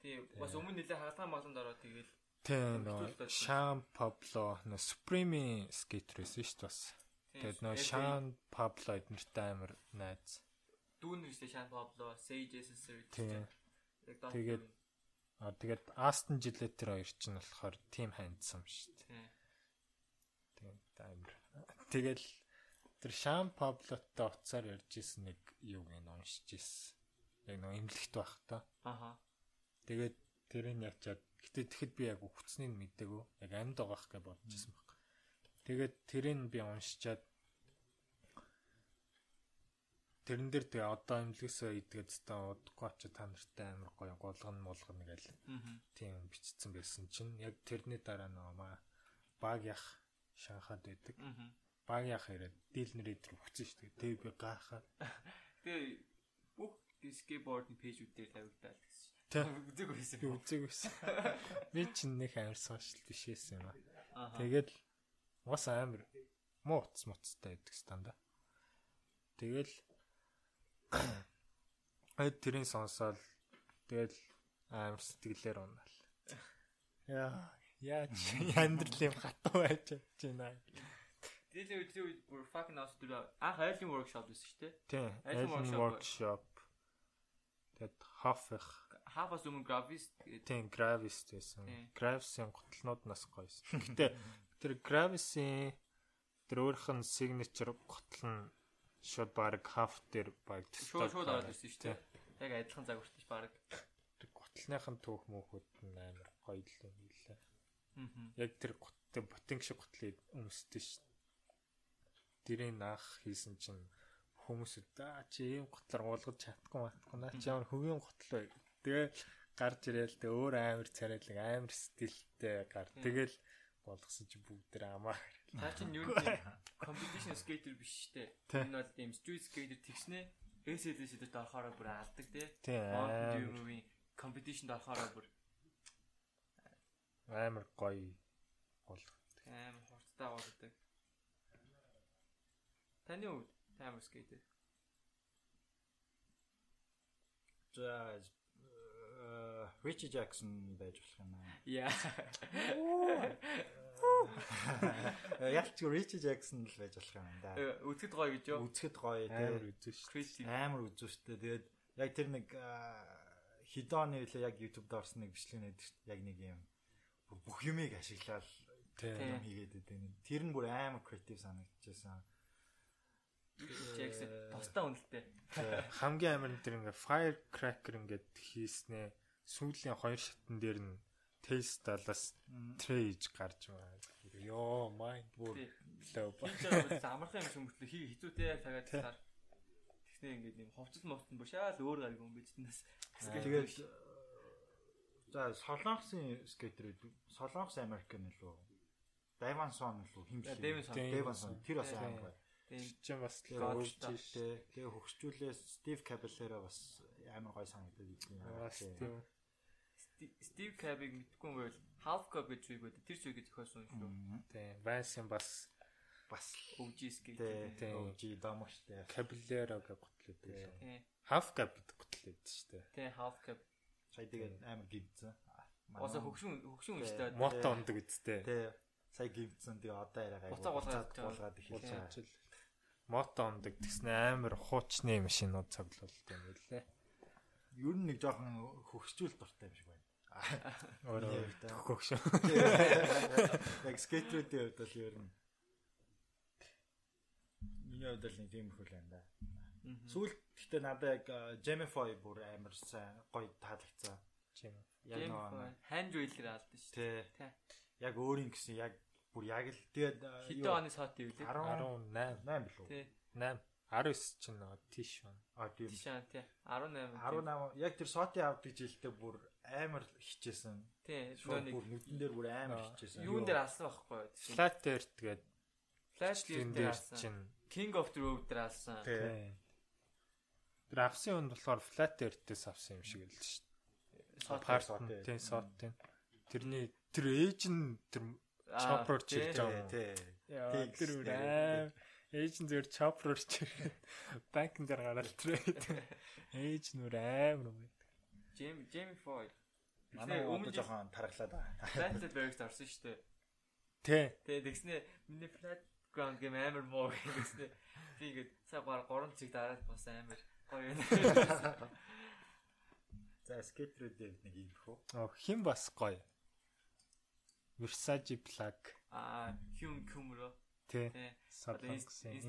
Тийм. Бас өмнө нэлээ хаалгаа маглан дараа тэгэл Тэгээ Хөгжүүлэлт нөө. Шан Пабло нөө Supreme скейтер байсан шүү дээ бас. тийм, Тэгээд нөө Шан Пабло эднэртэй амар найз. Дүүн нэстэй Шан Пабло, Sage. Яг доо. Тэгээд А тэгээд Aston Gillette хоёр ч нь болохоор team дээ. Тийм. Тэгээд амар. Тэгэл тэр Шан Паблотой уцаар ярьж исэн нэг юуг нь уншиж исэн. Яг нөө имлэгт байх та. Аха. Тэгээд тэрийг яг чад. Гэтэ тэгэхэд би яг өгцнийг мэдээгүй. Яг амьд байгаах гэж бодож исэн баг. Тэгээд тэрийг би уншичаад тэрэн дээр тэгээ одоо имлэгсээ идгээд та удахгүй очиж та нартай амар гоё голгон молгоно гээл тийм бичсэн байсан чинь яг тэрний дараа нөгөө маа баг ях шанхаад байдаг. Баг ях ирээд дилнэр идэр өгсөн шүү дээ. Тэг би гахаад Тэгээ бүх скейтбордын пэйжүүд дээр тавигдаад гэсэн. Тэ. Үзег байсан. би үзег байсан. Би чинь нэг амар сошиал биш байсан юм аа. Тэгэл уус амар муу утас муцтай байдаг станда. Тэгэл айд тэрийн сонсоод тэгэл амар сэтгэлээр унаал. Яа яаж амьдрал юм хатуу байж чадж байна. Дилээ өдрөө үед бүр fucking дээр анх айлын workshop байсан шүү дээ. Тийм, Айлын workshop. Тэгэд хафих Хавас өмнө графист гэдэг. тийм Gravis байсан. Gravis-ийн готлнууд нас гоёсэн. Гэтэ тэр Gravis-ийн тэр өөрийнх нь signature готл нь шууд баг half дээр баг Шууд шууд ороод ирсэн шүү дээ. Яг адилхан цаг хүртэл баг. Тэр готлныхын түүх мөнхөд амар гоё л юм хэлээ. Мгм. Яг тэр готтой ботинг шиг готлыг өмсдөө ш. Тэрийг наах хийсэн чинь хүмүүсүүд аа чи ийм готлоор уулгаж чадахгүй матгүй наа чи ямар хөгийн готл бай. Тэгээ гарч ирээл тэ өөр амар царайлаг амар стилтэй гар. Тэгэл болгосон чи бүгд амаа. Та чинь юу нэг competition skater биш. Тий. Энэ бол тийм street skater тэгснэ. SLS дээр орохоор бүр алдаг тий. Тийм Mountain Dew амар movie competition орохоор бүр амар гоё болгоо. амар хурцтай болдог. Таны хувьд таймер skater. За э, Ричи Джексон байж болох юм аа. Яа. Ялч Ричи Джексон л байж болох юм да. Үзэхэд гоё гэж юу? Үзэхэд гоё Амар үзэн шүү. Амар үзүү штэ. Тэгээд яг тэр нэг хидоны үлээ яг YouTube-д орсон нэг бичлэг штэ. Яг нэг юм бүх юмыг ашиглаад юм хийгээд байдаг. Тэр нь бүр амар креатив санагдчихсан. Jackson тустай үнэлтэй. Хамгийн амар нь тэр ингээ firecracker ингээд хийснээ сүүлийн хоёр шатн дээр нь taste далаас trade гарч байгаа. Йоо mind бүр low. Тэр амархан юм шүмжлээ хий хизүүтэй яг тагаад таар. Тэгснэ ингээд юм ховцол мовцол бүр шаал өөр гариг юм биш тэндээс. Тэгээд за солонгосын скейтер солонгос Америкэн илүү Давансон илүү. Davidson. Давансон тэр бас амар гоё. Тийм. Чи бас л Тэгээ өөрч God's ш. Тэ тэгээ хөгжүүлээ Стив Кабелера бас амар гоё санагдаад идэв. Бас тийм. Стив Кабиг мэдгүй юм байвал Half Cup гэж үг байдаг. Тэр чигээр зохиосон шүү. Тийм. Вансын бас бас OG skate. тэ Тийм. OG домогчтэй. Caballero гэж готлоо. Тийм. Half cap гэдэг готлоо дээ шүү дээ. Тийм Half Cup. Тэгээ амар гимцэн. Осо хөгшин хөгшин үнэтэй. Мото ондог үсттэй. Тэ сая гимцэн тэгээ одоо яриа гай. Буцаа гулгаад гулгаад эхэлж Тийм. байгаа. Мото ондог тэгснэ амар хуучны машинууд цоглуулдаг юм лээ. Ер нь нэг жоохон хөгсчүүл дуртай юм шиг байна. Өөрөө Яа, хөгш. Яг скейтерүүдийн хувьд бол ер нь Миний хувьд л нэг тийм их үл байна да. Сүүл гэхдээ надад яг Gemify бүр амар сайн гоё таалагдсан. Яг нөгөө ханж үйлэр алдсан шүү. тий. Тий. Яг өөрийн гэсэн яг бүр яг л тэгээд Хэдэн оны сот юу лээ? 18 8 билүү? Тий. 8 19 чинь нөгөө тийш байна. А тийм. Тишаа тий. 18. 18 яг тэр сотын авдаг жилдээ бүр амар хичээсэн. Тий. Бүр нүдэн дээр бүр амар хичээсэн. юун дээр алсан байхгүй юу? Flat Earth тэгээд Flash тийм дээр алсан. чинь King of the Road дээр алсан. Тий. Тэр авсан хүнд болохоор Flat Earth-ээс авсан юм шиг л шүү дээ. Сот сот, тий. тий сот тий. Тэрний тэр ээж нь тэр chopper чирж байгаа юм. Тий. Тэр гэсэн. үрээ. Ээж нь зөв chopper чирээд банкн дээр гараад трээд. Ээж нүр амар юм. Jim Jamie Foy. Манай Өмнө жоохон тараглаад байгаа. Flat Bergs орсон шүү дээ. Тий. Тэгээ тэгснэ миний flat ground game амар муу гэснэ. Би ингээд цаг баг 3 цэг дараад бас амар гоё юм. За скейтерүүдээ нэг юм хөө. Оо, Хин бас гоё. Versace plug. Аа, Hyun Kumro. Тий. Тий.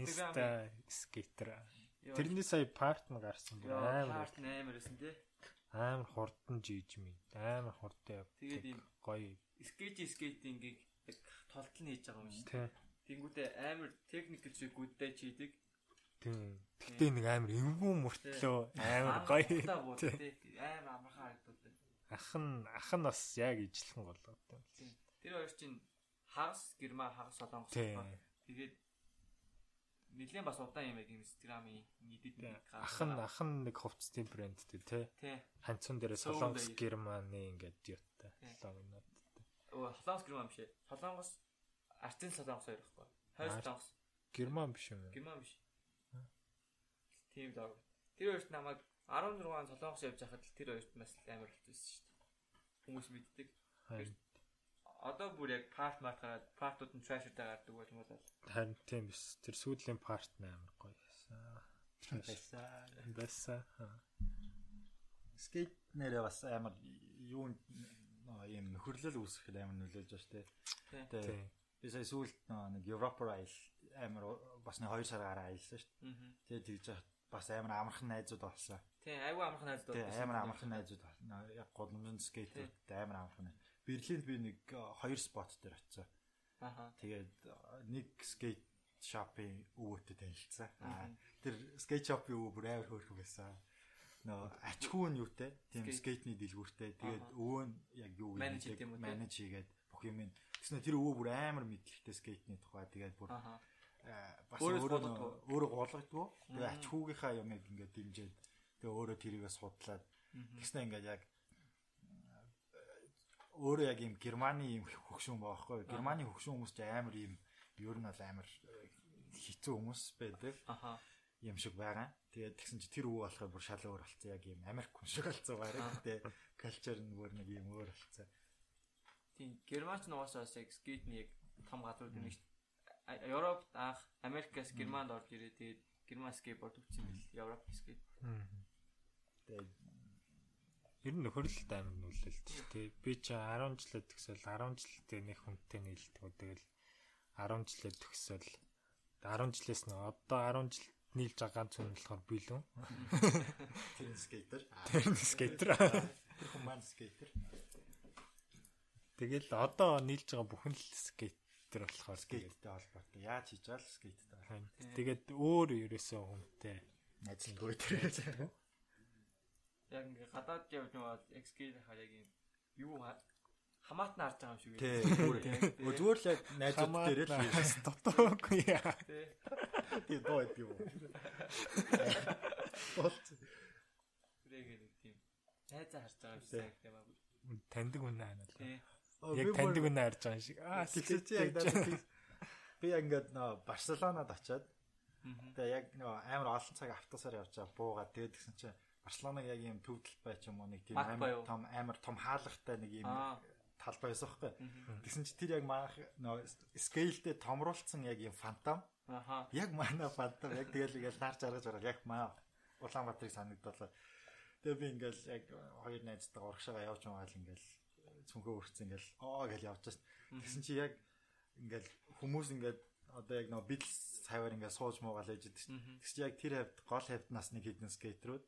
Инста скейтер. Йоо, Тэрний сая партн гарсан бүр амар харт амар өсөн тий. амар хурдан жийж ми. Амар хурдан явдаг. Тэгээд ийм гоё. скейт скейтингийг яг толтол нь хийж байгаа юм шүү. Тий. Тэнгүүтээ амар техникл чигүүдтэй чийдэг. Тийм. Тэгтээ нэг амар эвгүй мөртлөө амар гоё. Тий. Тий. тий. Амар амархан харагддаг. Ах нь ах нь бас яг ижлэн болоо. Тий. Тэр хоёр чинь хагас герман хагас солонгос Тий. байна. Тэгээд нэлээд бас удаан юм яг инстаграмын нийтэд нэг Ах нь ах нь нэг хувцсны брэндтэй тий. Ханцун дээр Соул солонгос германы ингээд юутай. Тий. Логинод. Оо солонгос герман биш. Солонгос артын солонгос хоёр байхгүй. Хойс солонгос Герман биш юм герман биш. Тийм лог. Тэр хоёрт намайг 16 солонгос явж хахад л тэр хоёрт бас амар болчихсон шүү дээ. Хүмүүс мэддэг. Одоо бүр яг парт март гараад партууд нь трашертай гардаг бол юм бол харин тийм биш. Тэр сүүлийн парт нь амар гоё байсан. Байсан. Байсан. Скейт нэрээ бас амар юу ийм нөхөрлөл үүсгэх амар нөлөөлж байна шүү дээ. Тийм. Би сая сүүлд нэг Европор айл амар бас нэг 2 сараар аялсан шүү дээ. Тэгээд тэгж бас амар амархан найзууд болсон. Тий, айгүй амархан найзууд Тэ байсан. амар амархан найзууд байна. Яг голомжон скейтүүд амар амархан. Берлинд би нэг 2 спот дээр очив. Аха. Тэгээд нэг скейт шопын өвөтэй танилцсан. Аа тэр скейт шопын өвөө бүр амар хөөрхөн байсан. Нөө ачхүү нь юутэй? Тийм Скейт. скейтний дэлгүүртэй. Тэгээд өвөө нь яг юу тэ? Манаж хийгээд бүх юм нь. Тэгснэ тэр өвөө бүр амар мэдлэгтэй скейтний тухай. Тэгээд бүр бас өөрөө өөрөө гологдгоо. Тэгээд Мгм. ачхүүгийнхаа юмыг ингээд дэмжиж тэгээд өөрөө тэрийгээ судлаад Мгм. Тэгснэ ингээд яг өөрөө яг юм Германы юм хөгшүүн баахгүй. Германы хөгшүүн хүмүүс ч амар юм ер нь бол амар э, хэцүү хүмүүс байдаг Аха. юм шиг байгаа. Тэгээд тэгсэн чи тэр өвөө болохоор бүр шал өөр болсон. Яг юм Америк хүн шиг болсон баг. Тэ калчер нь бүр нэг юм өөр болсон. Тийм, Германч нь угаасаа бас яг том газар гэдэг нэг. Европ анх Америкаас Германд орж ирээ. Тэгээд Герман скейтборд өгсөн юм бил. Европ скейт. Тэгээд Ер нь нөхөрлөлт амар нөлөөлт шүү дээ. Би чи 10 жилээ төгсөөл 10 жилдээ нэг хүнтэй нийлдэг. Тэгэл 10 жилээ төгсөөл 10 жилээс нь одоо 10 жил нийлж байгаа ганц хүн болохоор би л үү? тэр скейтер. Тэр скейтер. Тэр маань скейтер. Тэгэл одоо нийлж байгаа бүхэн л скейтер болохоор Скейттэй холбоотой. Яаж хийж л скейттэй. Тэгээд өөр ерөөсөө хүнтэй Найзлгүй тэр. Яг ингээ гадаад явж байгаа яг скейт хахаар яг юм юу ха- хамаат нь харж байгаа юм шиг Тэ. Тий. Өө зүгээр л яг найзууд дээр л дотоогүй яа. Тий. Тийм доо идэв үү. Болц. Тэрэг нэг тийм найзаа харж байгаа юм шиг аа. Таньдаг хүн аа. Тий. Яг таньдаг хүн харж байгаа юм шиг. Аа тэгсэн чи яг би- яг ингээд нөө Барселонад очиад тэгээ яг нөө амар олон цаг автобусаар явж байгаа буугаад тэгээд тэгсэн чи Барселонаг яг юм төв талбай ч юм уу нэг тийм амар том амар том хаалгатай нэг юм Аа. талбай байсан. Мгм. Тэгсэн чи тэр яг маах нөө скейлдээ томруулсан яг юм фантом Аха. яг манай фантом яг тэгэл ингээл наарч аргаж ороод яг маа Улаанбаатарыг санагдуулаа. Тэгээ би ингээл яг хоёр найзтайгаа урагшаага явж байгаа л ингээл цүнхөө өрцөн ингээл оо гэж явж шээ. Тэгсэн чи яг ингээл хүмүүс ингээд одоо яг нөө бид цайвар ингээд сууж муугаал ээж идэг чинь. Тэгс яг тэр хавьд гол хавьд нас нэг хэдэн скейтерүүд.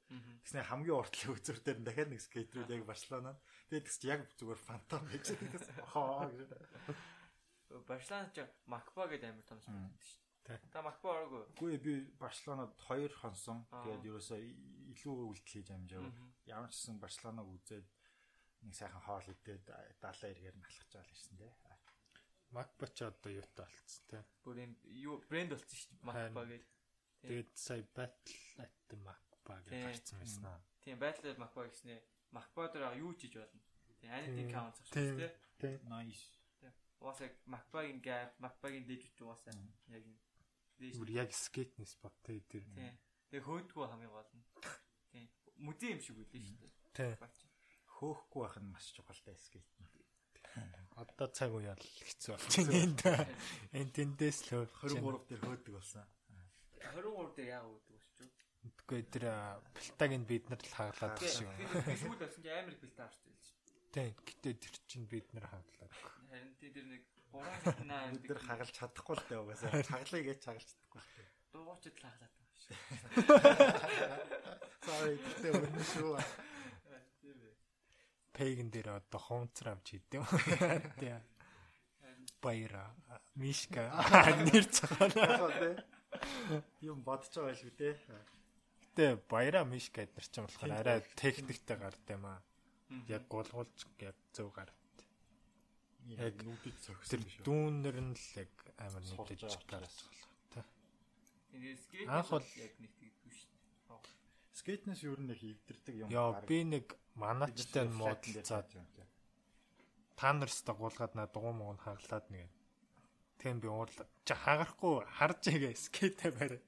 Тэгснэ хамгийн уртлын үзүр дээр дахиад нэг скейтерүүд яг Барселонад. Тэгээд тэгс яг зүгээр фантом гэж тэгс. Хоо гэж. Барселона ч Макба гэдэг амар том спорт шүү дээ. Та Макба ороогүй. Үгүй би Барселонад хоёр хонсон. Аа. Тэгээд ерөөсөө илүү үйлдэл хийж. Мгм. Ямар ч гэсэн Барселоног үзээд нэг сайхан хоол идээд даалаа эргээр нь алхаж байгаа л ирсэн дээ. Макбач одоо юутай болцсон те. Бүр юм юу брэнд болсон шүү дээ. Макба Харин. гэдэг. Тэгээд сая Battle at the Macba гэж Тэ. гарцсан байсан аа. Тийм байтлал Макба гэснээр Макба дээр юу ч хийж болно. Counts гэж Тийм. байна тийм. Тэ. Nice. Уусаа Макбагийн gap, Макбагийн дэж уусаа яг юм. Бүр яг скейтний спот те тэр. Тийм. Тэгээ хөөдгөө хамгийн гол нь. Тийм. Музей юм шиг үлээ шүү дээ. Макбач. Хөөхгүй байх нь маш чухалтай скейт. Одоо цаг бол хэцүү байна энд. Энд тэндээс л 23 дээр хөөдөг болсон. 23 дээр яа өөдөг болчих юу? Үгүй тэр а, бэлтагийг бид нар л хаглаад шүү. би сүүл болсон чи амар бэлтаа харж шүү. Тэ. Гэтэ тэр чинь бид нар хаглаад. Харин тий тэр нэг 3 хатнаа Бид нар хагалж чадахгүй л дээ угаасаа. Хаглая гэж хагалж чадахгүй. л хаглаад байгаа шүү. Sorry гэдэг үнэн шүү. Пейгэн дээр одоо хунцар авч хийдэм. Тэ. Баяра. Мишка. Нэр цагаана. Тий. Юм бодож байгаа шүү дээ. Тэ баяра мишка эднэр чинь болохоор арай техниктэй гард юм аа. Яг гулгуулж яг зөв гард. Яг нүдэд цогсон Тэр биш үү? дүүнэр нь л яг амар байгаа гарч. Тэгээ скейт Анх бол- яг нэг шүү. Скейтнес юу нэг эвдэрдэг юм Яа би нэг маначтай Бид мод флатн дээр заад тааж байна, тий. та нартай гуулгаад на дугуй муу хаглаад нэг. Тэм би уурлаа. Чи хагарахгүй харж игээ скейтэ барай.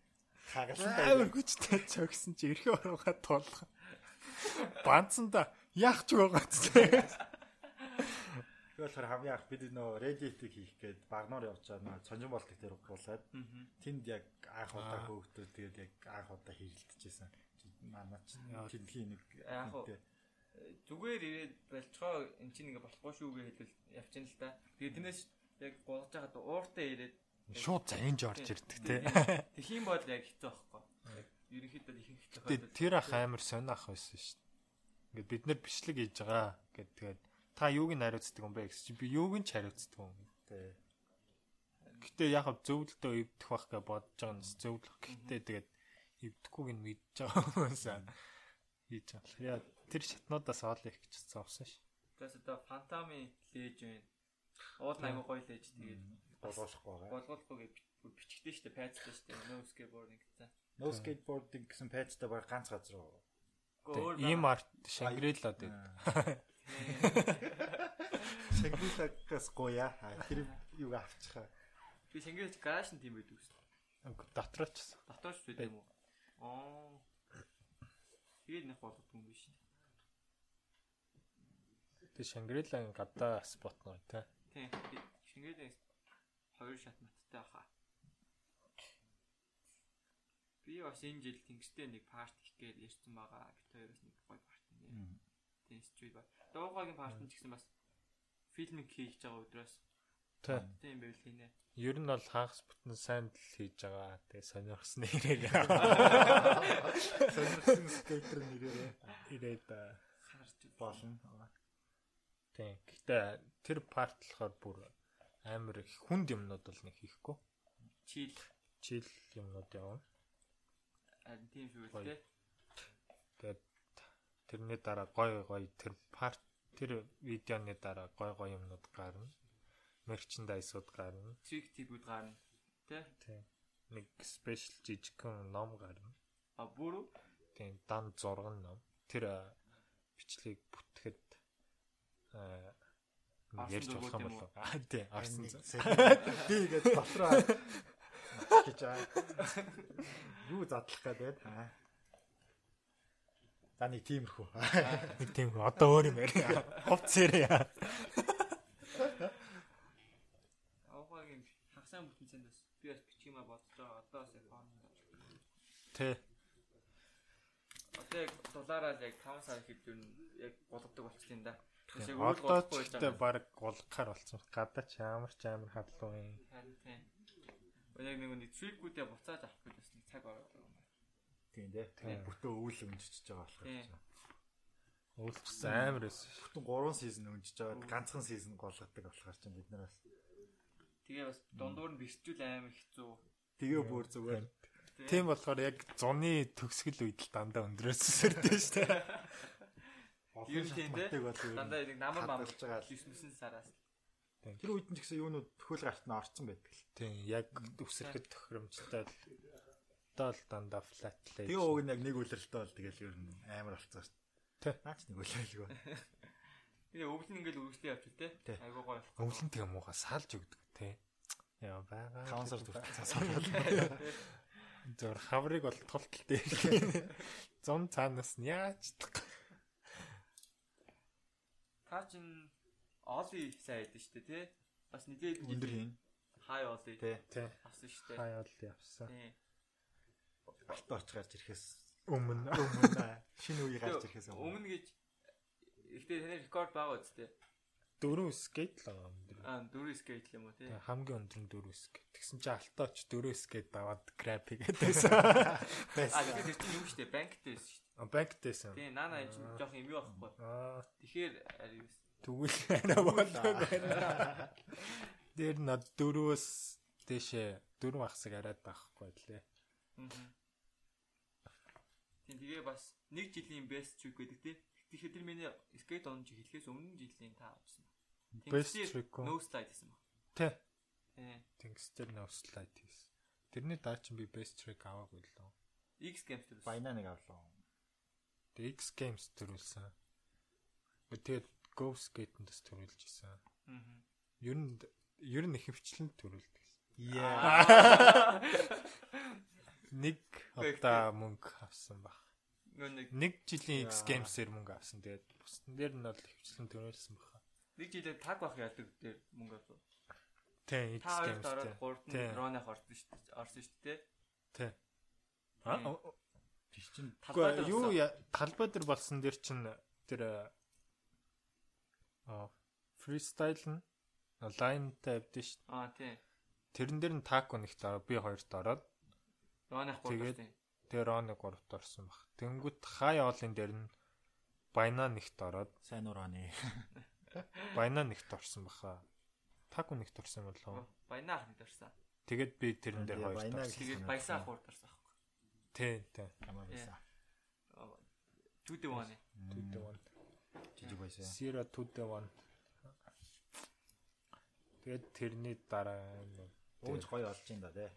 Хагалсан Амар хүчтэй цогсон чи эрхээ ороогаа тулах. Банцанда яах ч байгаа ч. Тэгэхээр болохоор хамгийн анх бид нөө Reddit-ийг хийх гээд багнаар явж байгаа нөө сонжин болтог дээр уулаад Аа. тэнд яг анх удаа Аа. хөөгдөд тэгээд яг анх удаа хэрэлдэжсэн. Манай ч Яа. тэлхийн нэг Яг уу. хүнтэй. Зүгээр ирээд болцгоо эн чинь ингээ болохгүй шүү гэж хэлвэл явчихна л та. Тэгээ тэрнээс яг гоож байгаад ууртаа ирээд Шууд заянж орж ирдэг те. Юм бол яг хэцүү байхгүй. Ерөнхийдөө их хэцүү Тэ тохиолдол. тэр ах амар сонь ах байсан шүү дээ. Ингээд бид нар бичлэг хийж байгаа гэд тэгээд та юуг нь хариуцдаг юм бэ гэсэн чи би юуг нь ч хариуцдаг юм. Тий. Гэтэ яг зөвлөлтөө эвдэх байх гэж бодож байгаа нь зөвлөх. Гэтэ тэгээд эвдэхгүйг нь мэдж байгаа хүмүүсээ хийж байгаа. Яа тэр шатнуудаас оол их гэж зовсон ш. Тэгээс одоо Фантами лээж байна. Уул аягүй гоё лээж тэгээд Болгохгүй байгаа. голгохгүй гэж бүр бичгдээ штэ пайцтай штэ. No skateboarding гэсэн. No skateboarding гэсэн пэйжтэй баг ганц газар уу? Ийм арт Шангрила дээр Шагнитагаас гоя. Тэр юг авчихаа. би шингээж гараж нь тийм байдаг шүү. дотроо ч гэсэн. Дотоорч байдаг юм уу? Аа. Тэгээд нэг болгодог юм биш. Тэг Шангрилагийн гадаа спот нөө те. Тийм. Шингээж хоёр шат маттай баха. Би бас энэ жил тэнгистэй нэг парт хийх гээд ярьсан байгаа. Бид хоёроос нэг гоё парт нэ. Тийм студ ба. Дуугагийн парт ч гэсэн бас фильмик хийж байгаа өдрөөс Тэ. Тийм байвал хийнэ. Ер нь бол хагас бүтэн сайн л хийж байгаа. Тэг сонирхсан нэрээр Сонирхсан скейтер нэрээрээ ирээд аа. Харж болно. Тийм. Гэтэ тэр парт болохоор бүр амар их хүнд юмнууд бол нэг хийхгүй. чил Чил юмнууд явна. харин тийм шүү дээ. Тэгээд тэрний дараа гой гой тэр парт тэр видеоны дараа гой гой юмнууд гарна. Мерчендайсууд гарна. Трик типүүд гарна. Тэ? Тийм. Нэг спешиал жижигхэн ном гарна. А бүр Тийм дан зурган ном. Тэр бичлэгийг бүтгэхэд аа ярьж болох юм болов. Аа тийм арсан. Би ингэж дотроо гэж аа. Юу задлах гэдэг аа. За нэг тиймэрхүү. Нэг тийм хөө. одоо өөр юм яриа. Хувцсэрээ. аваагийн хагасаа бүтэнцэнд бас би бас бичих юм а бодож байгаа. Одоо бас яг хооронд. Тэ. Одоо яг дулаараа л яг 5 сар ихэд юу яг болгодог болчихлоо да. Тэс яг Одоо өөрөөр ч болохгүй гэдэг байгаа. баг голгохаар болсон. Гадаа ч ямар ч амар хадлуу юм. Харин тийм. Яг нэг нэг трикүүдээ буцааж авах гэж бас нэг цаг ороод байгаа юм байна. Тийм дээ. Тийм. Бүтэн өвөл өнжиж байгаа болохоор. Тийм. Уулзсан амар шүү. Бүтэн 3 сизон өнжиж байгаа ганцхан сизон голгодог болохоор чинь бид нараас. Тэгээ бас дундуур нь бэрчүүл амар хэцүү. Тэгээ бүр зүгээр Тийм болохоор яг зуны төгсгөл үед л дандаа өндрөөс шүү дээ. Ер нь тийм Дандаа нэг намар хадгалж байгаа л. 9 сараас. Тэр үед нь ч гэсэн юунууд төхөөл гарт нь орцсон байдаг л. Тийм яг өсөрөхөд тохиромжтой л одоо л дандаа флат лээ. Тэгээ ууг нь яг нэг үлрэлтэй бол тэгэл ер нь амар болцсон шүү дээ. Тэ. Наач нэг үлрэлгүй. Тэгээ өвөл нь ингээл үргэлжлээ явчих те. Айгуу гоё. Өвлөн тэгээ муухай салж өгдөг тий. Яа байгаа. 5 сар хүртэл Зөөр хаврыг бол тулталтай. Зун цаанаас нь яаж Та чин Оли сайн байдаг шүү дээ те. Бас нэлээд өндөр хийн. хай Оли тий авсан шүү дээ. хаяал явсан. Тий. Алт орч гарч ирэхээс Өмнө өмнө шинэ үе гарч ирэхээс өмнө. Өмнө гэж ихтэй таны рекорд байгаа үстэй. Дөрөв скейт л байгаа өндөр. Аа дөрөв скейт л юм уу. Тэгээ хамгийн өндөр нь дөрөв скейт. Тэгсэн чи алтаач дөрөв скейт даваад крап хийгээдсэн. Аа тэгэхээр тэр чинь юм дээ. Банктэй байсан шүү дээ. Банктэйсэн. Тий, наана энэ чинь жоох юм юу байхгүй. Аа Тэгэхээр тэгвэл арай болдог байна. Тэр над дөрөвөөс дэшээ дөрөв ахсаг арайд байхгүй лээ. Аа. Тэгээ бас нэг жилийн best trick гэдэг тий. Тэгэхээр тэр миний skate он жи хэлхээс өмнө жилийн та авсан. Үү? No slide гэсэн баг. Тэ. Тий. Тэнгистэй no slide хийсэн. Тэрний даа чинь би best trick аваагүй лөө. X games дээр. Байна нэг авлаа. Тэгээ X Games төрүүлсэн. Тэгээд Go Skate-дэс төрүүлж исэн. Аа. Ер нь ер нь хөвчлэн төрүүлдэг. Яа. Нэг одоо мөнгө авсан баг нэг нэг жилийн X Games-ээр мөнгө авсан. Тэгээд бусдын дээр нь бол хөвчлэн төрүүлсэн баха. Нэг жилээр таг бах яадаг дээр мөнгө авсан. Тэ X Games. Та ороод 3-р дроных орсон шүү дээ. Орсон шүү дээ. Тэ. Аа тийч чин талбай дээр юу талбай дээр болсон дээр чин тэр э, аа фристайл нь лайн тавьд шүү дээ. Аа тий. Тэрэн дээр нь тако нэгт би хоёрт ороод дроных 3-т Тероныг 3-т орсон баг. Тэнгүүт хай оолын дээр нь Байна нэгт ороод сайн ураны. Байна нэгт орсон баха. Таку нэгт орсон юм болов уу? Байна ах нэгт орсон. Тэгэд би тэрэн дээр хоёр орсон. Тэгээд баясаа ах хурд орсон аахгүй. Тий, тий. Амар э, баясаа. Түүдэ ваны. Түүдэ ван. Жижиг баясаа. Сира түүдэ ван. Тэгээд тэрний дараа Өөж гоё олж ин да тий.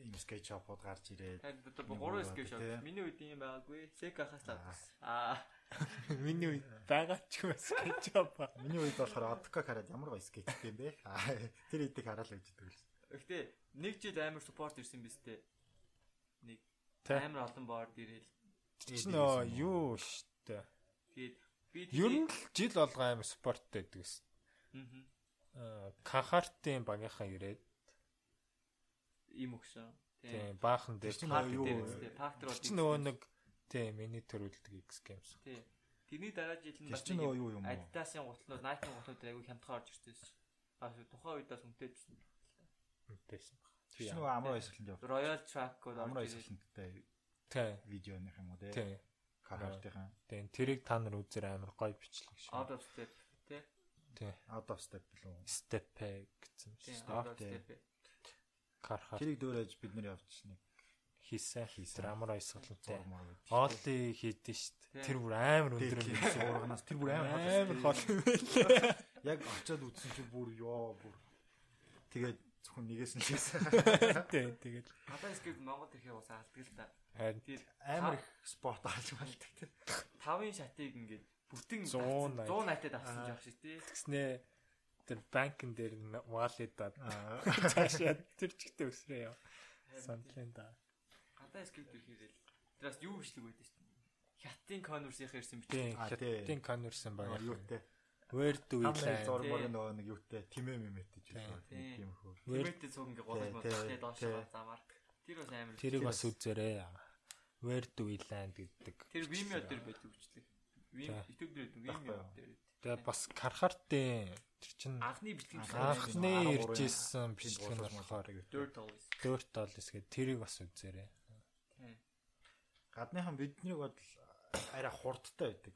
Им скетч шопод гарч ирээд. Уу скейт шот. тий. Миний үед юм байгаагүй. Сека хасаад. Аа. миний үед байгаа ч юм скетч апа. Миний үед болохоор Одка хараад ямар гоё скетч юм бэ? Аа, Тэр идэх хараал өгдөг л. Гэхдээ нэг жил амар спорт ирсэн биз дээ. Нэг амар олон боорд ирээл. Чи нөө юу штэ. Тэгээд би Ер нь л жил болго аим спорттой байдаг ус. Аа. Кахартын багийнхаа ирээд Им өгсөн. Тий. тийм баахан дээр чинь Парк юу- дээр үстэй. Парк дээр чи нөгөө нэг тийм миний төрүүлдэг X Games. Тий. Тэрний дараа жил нь чинь нөгөө юу юм уу? Adidas-ын гутлууд, Nike-ын гутлууд айгүй хямдхан орж ирсэн ш. Аа тухайн үед бас үнэтэйсэн. Үнтэйсэн баг. Тэр чинь нөгөө амар баясгаланд явж. Royal Track-ууд ирсэн. баясгаланттай Тийм. видеоных юм уу тий. Тийм. Кахартынхаа Тийм тэрийг та нар үзэр амар гоё бичлэг шүү. Out of step. Тий. Тийм. out of step лөө. Step гэсэн Тий. шүү. Out of тий. step. Кархар Тэрийг дөөрэж бид явж нэг хийсэн. Хийсэн. Тэр амар баясгалантай. зурмаар байд. Олли хийдэн. Тийм. Тэр бүр амар өндөр юм. тийм урганаас тэр бүр амар Амар хол. Яг очиод үзсэн чи бүр ёо бүр. Тэгээд зөвхөн нэгээс нь лээсэн. Тийм тэгээд Хадаа скейт Монгол ирэхээ бас алддаг л та. харин Тэр Амар их спорт авч болдог тий. тавын шатыг ингээд бүтэн 180. 180-ад авсан жоох шиг тий. тэгснээ тэр банкн дээр валидад Аа. цаашаа тэр чигтээ өсрөө яа. Сантлын да. Хадаа скейт ирэхээрэл тэрас юу бичлэг байдаг шүү дээ. Хятадын конверсийнх ирсэн. А, тий. хятадын конверсэн баг. Юутэй. Where do we land? зурмаар нөгөө нэг юутэй тимээ мэмэтэй ч Тийм. хөө. Тэмээтэй цуг мод тий, тий доош замаар. Тэр бас амар. Тэрийг бас үзээрэй. Where do we land гэдэг. Тэр Vimeo дээр байдаг. Вим За. YouTube дээр юу? дээр. Тэгээ бас кархартын тэр чин Анхны бичлэг анхны 13 ирж исэн бичлэг нь болохоор Dirt Always. Dirt Dollars гэдэг тэрийг бас үзээрэй. Гадныхан биднийг бодол арай хурдтай байдаг.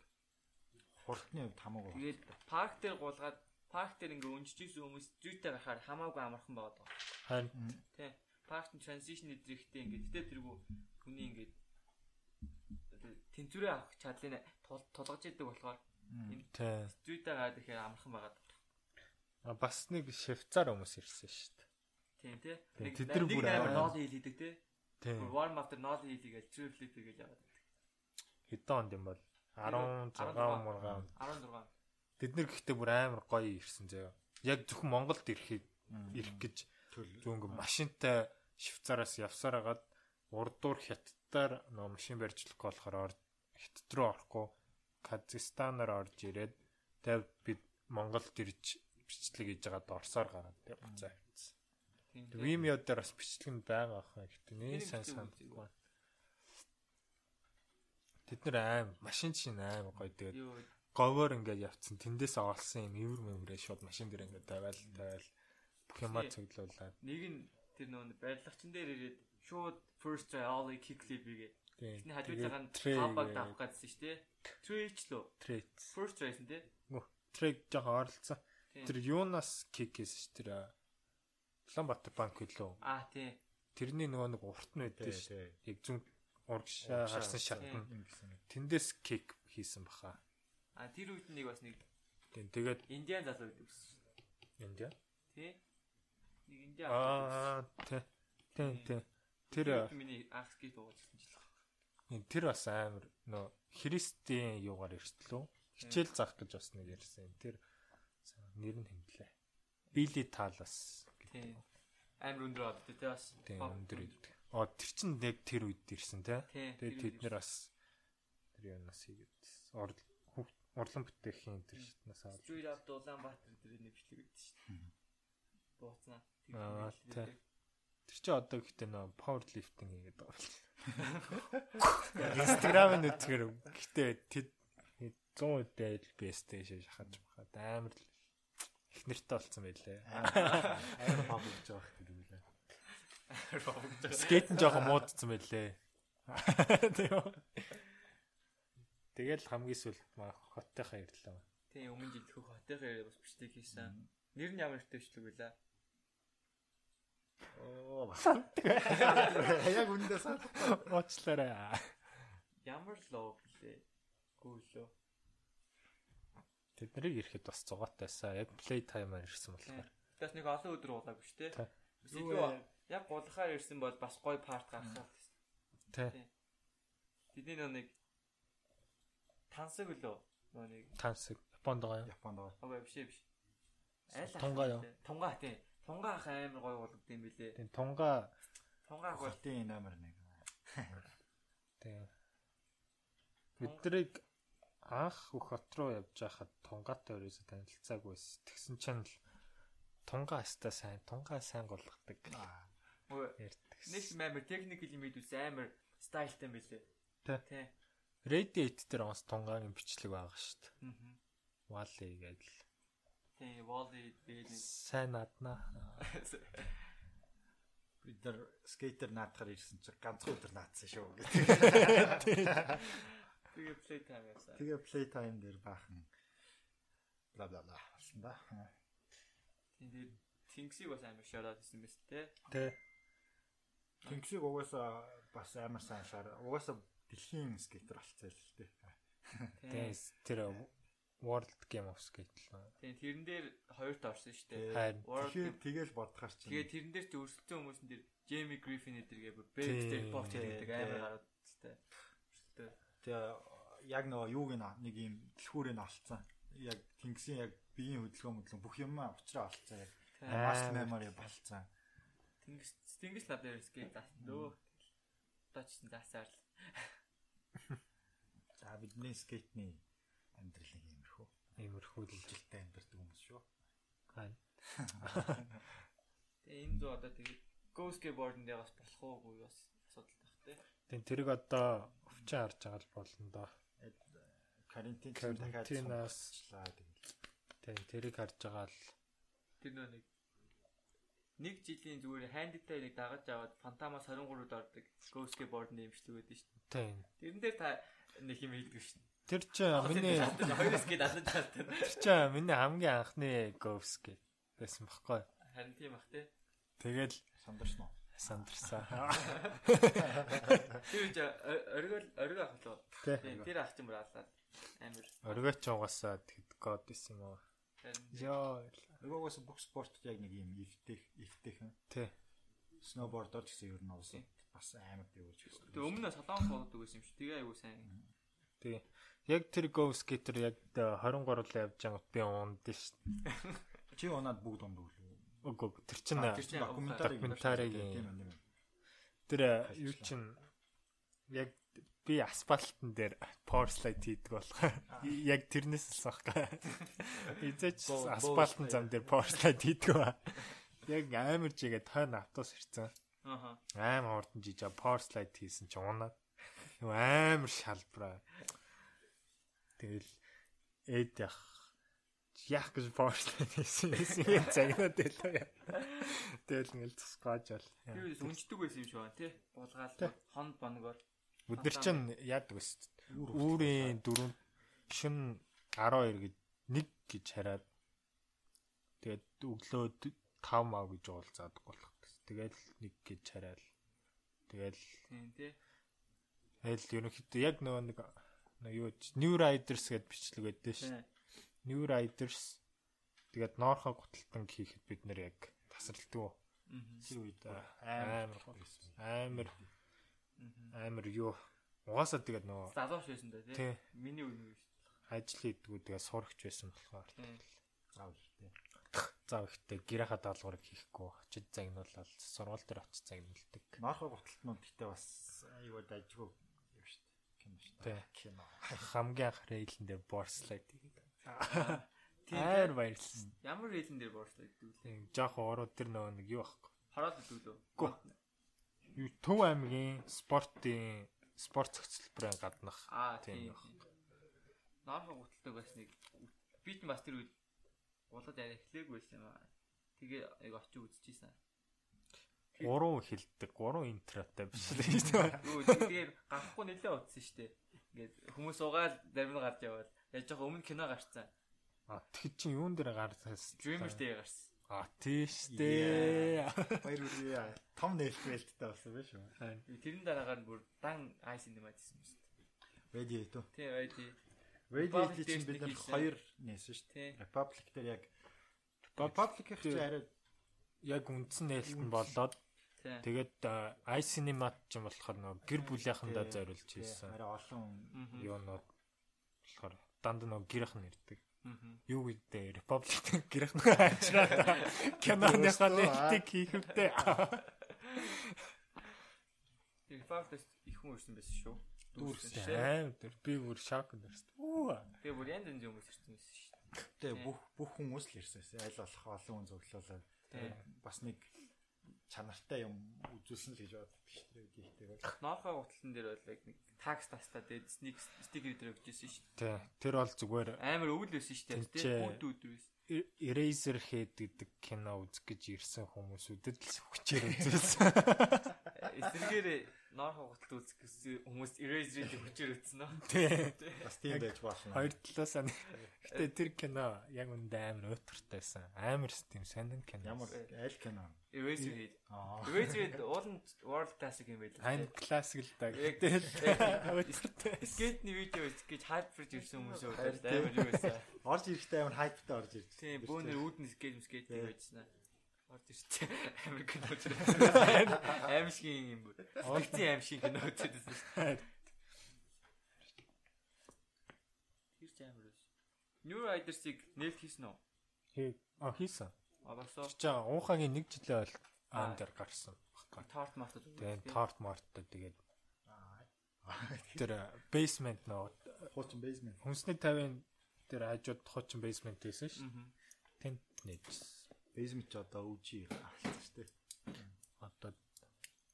Хурдны хувьд хамаагүй. Тэгээд парк дээр гуулгаад парк дээр ингээ өнжиж исэн хүмүүс зүйтэй гарахаар хамаагүй амархан байгаад байгаа. Харин Тийм. Паркт transition эдрэгтэй ингээ гэтээ тэргүй хүний ингээ тэнцвэрээ авах чадлыг тул- тулгаж идэг болохоор тий. зүйтэй гараад ихээр амархан байгаад. А, бас нэг швейцар хүмүүс ирсэн шүү дээ. Тийм тий. Тийм, Нэг тэд нар нэг бүр ноол хийл хийдэг тий. Тий. Бүр warm after ноол хийлгээл true flip гэж яваад. Хэдэн онд юм бол 16 16. мургаан. 16. Бид нэр гэхдээ бүр амар гоё ирсэн заяа. Яг зөвхөн Монголд ирэхэд ирэх гэж зөв ингээ машинтай Швейцараас явсаар хагаад урдуур хятадаар нөө машин барьж болохгүй болохоор ор- хятад руу орохгүй Казахстанаар орж ирээд тэгээ бид Монголд ирж бичлэг хийж байгаад Орсоор гараад тэгээ буцаа авчихсан. Vimeo дээр бас бичлэг нь байгаа ах гэхдээ нэг Тэр сайн үү? Тэд нэр аим машин чинь аим гоё. Тэгээд говоор ингээд явцсан. Тэндээс олсон юм ивэр мэмрээ шууд машин дээр ингээд тавиал тавиал бүх юмаа цуглуулад нэг нь тэр нөө барилгачин дээр ирээд шууд first try all kick flip хийгээ. Эхний хажуулагаа нь трей хабаг давах гэсэн шүү дээ. Twitch лөө. трейт First try-сэн тий. трейг жоо оролцсон Тийм. тэр юунаас кик хийсэн ш тэр Улаанбаатар банк хэлөө Аа тий. тэрний нөгөө нэг урт нь байдсан Тий, ш тий. яг зүүн урагшаа харсан шат Тийм. нь Ингэсэн. тэндээс кик хийсэн баха Аа тэр үед нэг бас нэг тийм тэгээд индиан залуу гэдэг ус. Индиа Тий. Нэг индиан аа тий тий тий тэр миний анх скейт уулзсан жил. Тийм, Тэр бас амар нөө христийн юугаар ирсэн хичээл заах гэж бас нэг ярьсан. Тэр нэр нь хэмлээ. Били талас. Тий. Амар өндөр бод тий бас. Тийм өндөр үйд. Оо тэр чин яг тэр үед ирсэн те. Тэгээд тэд нэр бас тэр юунаас хийгээд урлан бүтээхийн тэр шатнаас аваад. Street up Улаанбаатар дээр нэг бичлэг өгдөө шүү дээ. Бууцнаа. Аа, бичлэг тий. дээр. Тэр чи одоо гэхдээ нөө power lifting хийгээд байгаа юм. Instagram-ын нүдгээр гэхдээ тэд 100 үедээ бэстэй шахаж бахад амар л их нэртэй болсон байлээ. Амар паб гэж байгаа хэрэг юм лээ. Скейт нь жоохон муудсан байлээ. Тийм. Тэгэл хамгийн сүлд маа хоттойхоо ирлээ. Тий өмнө жил хөх хотынхаа бас бичлэг хийсэн. Нэр нь ямар нэртэй бичлэг вэ? Оо. Яг үндэ саад. Уучлаарай. Ямар лоо блэ? Гүйлөө. Тэд нарыг ирэхэд бас зугаатайсаа яг play time-аар ирсэн Тий. болохоор. Бас нэг олон өдөр уулаагүй шүү дээ. Тий. Илүү яг гулахаар ирсэн бол бас гоё парт гаргахаар. Тэ. Тэдний нөө нэг тансаг лөө нөө нэг Тансаг Японд байгаа юм. Японд байгаа. аваа биш биш. Айл Тунгаа юу? Тунгаа тий. Тунгаа ах амар гоё болгод юм билэ. Тийм тунгаа Тунгаа бол Хотын номер 1. тийм Биднийг анх бүх хот руу явж байхад тунгаатай өрөөсө танилцаагүй байсан. Тэгсэн чинь л тунгаа хаста сайн, тунгаа сайн Ярьдаг. нэг амар техникэл юм идвс амар стайлтай юм билэ. Тий. Тий. Reddit дээр онс тунгагийн бичлэг байгаа шүү дээ. Мгм. Wally гэдэг. Тий, Wally тэгээд Сайн наднаа. Бид нар скейтер наадахаар ирсэн чинь ганцхан өдөр наадсан шүү гэдэг. тэгээд play time яасан. Тэгээ play time дээр баахан бла бла бла болсон да. Тэгээд Тинксиг бас амар шараад исэн мэт те. Тэ. Тэнксиг угаасаа бас амар сайн шаар. Угаасаа дэлхийн скейтер болцсон л дээ. Тэгээс тэр World Game of Skate л. Тэгээд тэрэн дээр хоёрт орсон шүү дээ. Тэгэхээр тэгэл бодохоор чинь Тэгээд тэрэн дээр ч өрсөлдсөн хүмүүсэн дээр Jamie Griffin эдэргээ бот тий, гэдэг амар гараад тээ. Тэгээ яг нөгөө юуг нэг юм дэлхүүрээ нь олцсон. Яг Тэнксийн яг биеийн хөдөлгөөн хөдлөн бүх юм авчраа Тий. muscle memory болцсон. Тэнгис тэнгис лав дээр скейт таасан лөө. Тачсан заасаар л. За бидний скейтний амьдрал нэг иймэрхүү. л Жилтэй амьдардаг хүмүүс шүү. байна. Тэгээ энэ зөө одоо тэгээ go skateboard-ын дээр бас болох уугүй бас асуудал тах те. Тэгин тэрийг одоо өвчин харж байгаа л болно доо. карантин дахиад Карантинаас сумчлаа тэгэл. тийм тэрийг харж байгаа л Тэр нөө нэг нэг жилийн зүгээр хандитай нэг дагаж аваад фантамаас 23-д ордог Ghost Board нэмшлэг байдаг шүү дээ. тийм. Тэрэн дээр та нэг юм хийдэг шүү дээ. Тэр чинь миний хоёроос гээд алж чаддаг. тэр чинь миний хамгийн анхны Говски байсан баггүй. Харин тийм бах те. Тэгэл Сандарсан уу? сандарсан. Тэр үе оргил оргил ах лөө. Тэр ах чинь бүр алаад амир. Оргоч угаасаа тэгэд код исэн юм уу? Йоо. Нөгөөс бүх спортод яг нэг юм ивтэх ивтэйхэн. Тэ. Сноубордоор ч гэсэн ер нь уусаа бас амар дэвж гэсэн. Тэгээ өмнө солонгос болдог байсан юм шүү. Тэгээ аягүй сайн. Тий. Яг тэр Говски тэр яг 23 л явж байгаа би унд ш. Чи унаад бүгд унд үлээ. Үгүй тэр чинь Тэр чинь тийм юм. тэр юу чинь яг би асфальтан дээр порслайд хийдэг болох. Яг тэрнээс л Боо- асфальтан боо- зам дээр порслайд хийдэг ба. Яг амар жигээ тойрон автобус ирсэн. Ааха. Амар хурдан жижиг порслайд хийсэн чи унаад. Юу амар шалбраа. Тэгэл эд ях яг гэж порслайд хийсэн юм загнаад байлаа. Тэгэл ингээл цусгааж бол. Үеэс үнждэг байсан юм шиг байна тий. Булгаал хонд бангоор. Бид нар чинь яадаг вэ? Үүрийн дөрөв шин 12 гэж нэг гэж хараад тэгээд өглөө 5 мав гэж уулзаад болох. Тэгэл нэг гэж хараад тэгэл тий. тэгэл ерөнхийдөө яг нөгөө нэг нэг юу New Riders гэдээ бичлэг байдсан шүү. New Riders тэгээд Норхо гуталтан хийхэд бид нэр яг тасралтгүй. Тэр үед амар амар амар юу угаасаа тэгээд нөгөө Залууш байсан да тий. тий Миний үн үү. ажил хийдгүү тэгээ сурагч байсан болохоор Тийм. заавал тийм. зав ихтэй гэрээхаа даалгаврыг хийхгүй очиж загнуулаад сургууль дээр очиж загнуулдаг. Норхо гуталтнууд гэхдээ бас аюу дажгүй дээ. Кино. Хамгийн анх рейлэн дээр борслайд хийгээд. Тийм. Аяар баярлсан. Ямар хэлэн дээр боорчлаа гэдэг? Тийм жоох уруу тэр нөгөө нэг юу ахгүй. Хараад гэдэг лөө. Гү. Юу Төв аймгийн спортын спорт цогцлборын гаднах тийм тийм. Норхон гуталдаг бас нэг би ч бас тэр үед болоод арай эхлэегүй байсан юм аа. Тэгээ яг очиж үзчихсэн. Гурван хилдэг, гурван интротой биш л шүү дээ. Юу тэгээд гарахгүй нэлээ утсан штэ. Ингээд хүмүүс угаал зарим нь гарч яваад яаж жоох өмнө кино гарцсан. А тэгэд чи юун дээр гарсаас Dreamers Day гарсан. А тийш дээ. Баяр хүргэе. Том нээлттэй болсон байх шүү. Тэрэн дараагаар бүр дан айс юм байсан юм шүү. Ready хэв. Тий. Ready Republic чинь дээр бид нар хоёр нээсэн шүү дээ. Republic дээр яг Republic Republic их чи арай яг үндсэн нээлт нь болоод. Тэгээд iCinema ч юм болохоор нөгөө гэр бүлийнхандаа зориулж хийсэн. арай олон юунод болохоор дандаа нөгөө гэрх нь ирдэг. Юу гэдэг Republic гэрх нь ажраад киноныхаа нээлтийг хийх үедээ. Тэр Republic их хүн ирсэн байсан шүү. Дүүрсэн Аим тэр би бүр шок нэрсэн. Үу. Тэгээ бүр янз янз хүмүүс ирсэн байсан шүү. Тэ бүх бүх хүмүүс л ирсэн. Айл болох олон хүн зөвлөлөө. Тэгээд бас нэг чанартай юм үзүүлсэн л гэж боддог шүү дээ. Гэхдээ Ноохоо гуталтан дээр бол яг нэг такс тастаа тэгээд сник стикер дээр өгчээсэн шүү. Тэ тэр бол зүгээр Амар өвөл байсан шүү дээ. Үүд байсан. Eraser Head гэдэг кино үзэх гэж ирсэн хүмүүсүүдэд л хүчээр үзүүлсэн. Эсрэгээр ноохоо гуталт үзэх гэсэн хүмүүс eraser-ийг хүчээр ütсэн нөө. Тэ. бас тийм байж болно. Хоёр талаас нь. Гэтэ тэр кино яг үндэ амар өтөртэйсэн. Амар тийм сонин кино. Ямар аль кино? Аа. Eraser ууланд world classic юм байлаа. Айн классик л да. Тэгэл скейтний видео гэж хайперж ирсэн хүмүүс үүдээ амар юу байсан. Орж ирэхдээ амар хайптай орж ирж. Тийм бөөнөр үүдний скейт скейт Тийм. байжсан. Орж ирсэн. Амар кино үзсэн. Аимшиг юм бүр. Олцын аимшиг кино үзсэн. Тэр ч амар байсан. New Riders-ыг нээлт хийсэн үү? Хээ. А хийсэн. А басоо Чи уухагийн нэг жилээ бол аан дээр гарсан. торт мартад. Тэгээд торт морттой тэгээд тэр basement нөө Хуучин basement. хүнсний 50-ын тэр хажууд хуучин basement байсан ш. Мгм. Тэнд нээжсэн. Basement ч одоо үжи гарсан шүү дээ. Одоо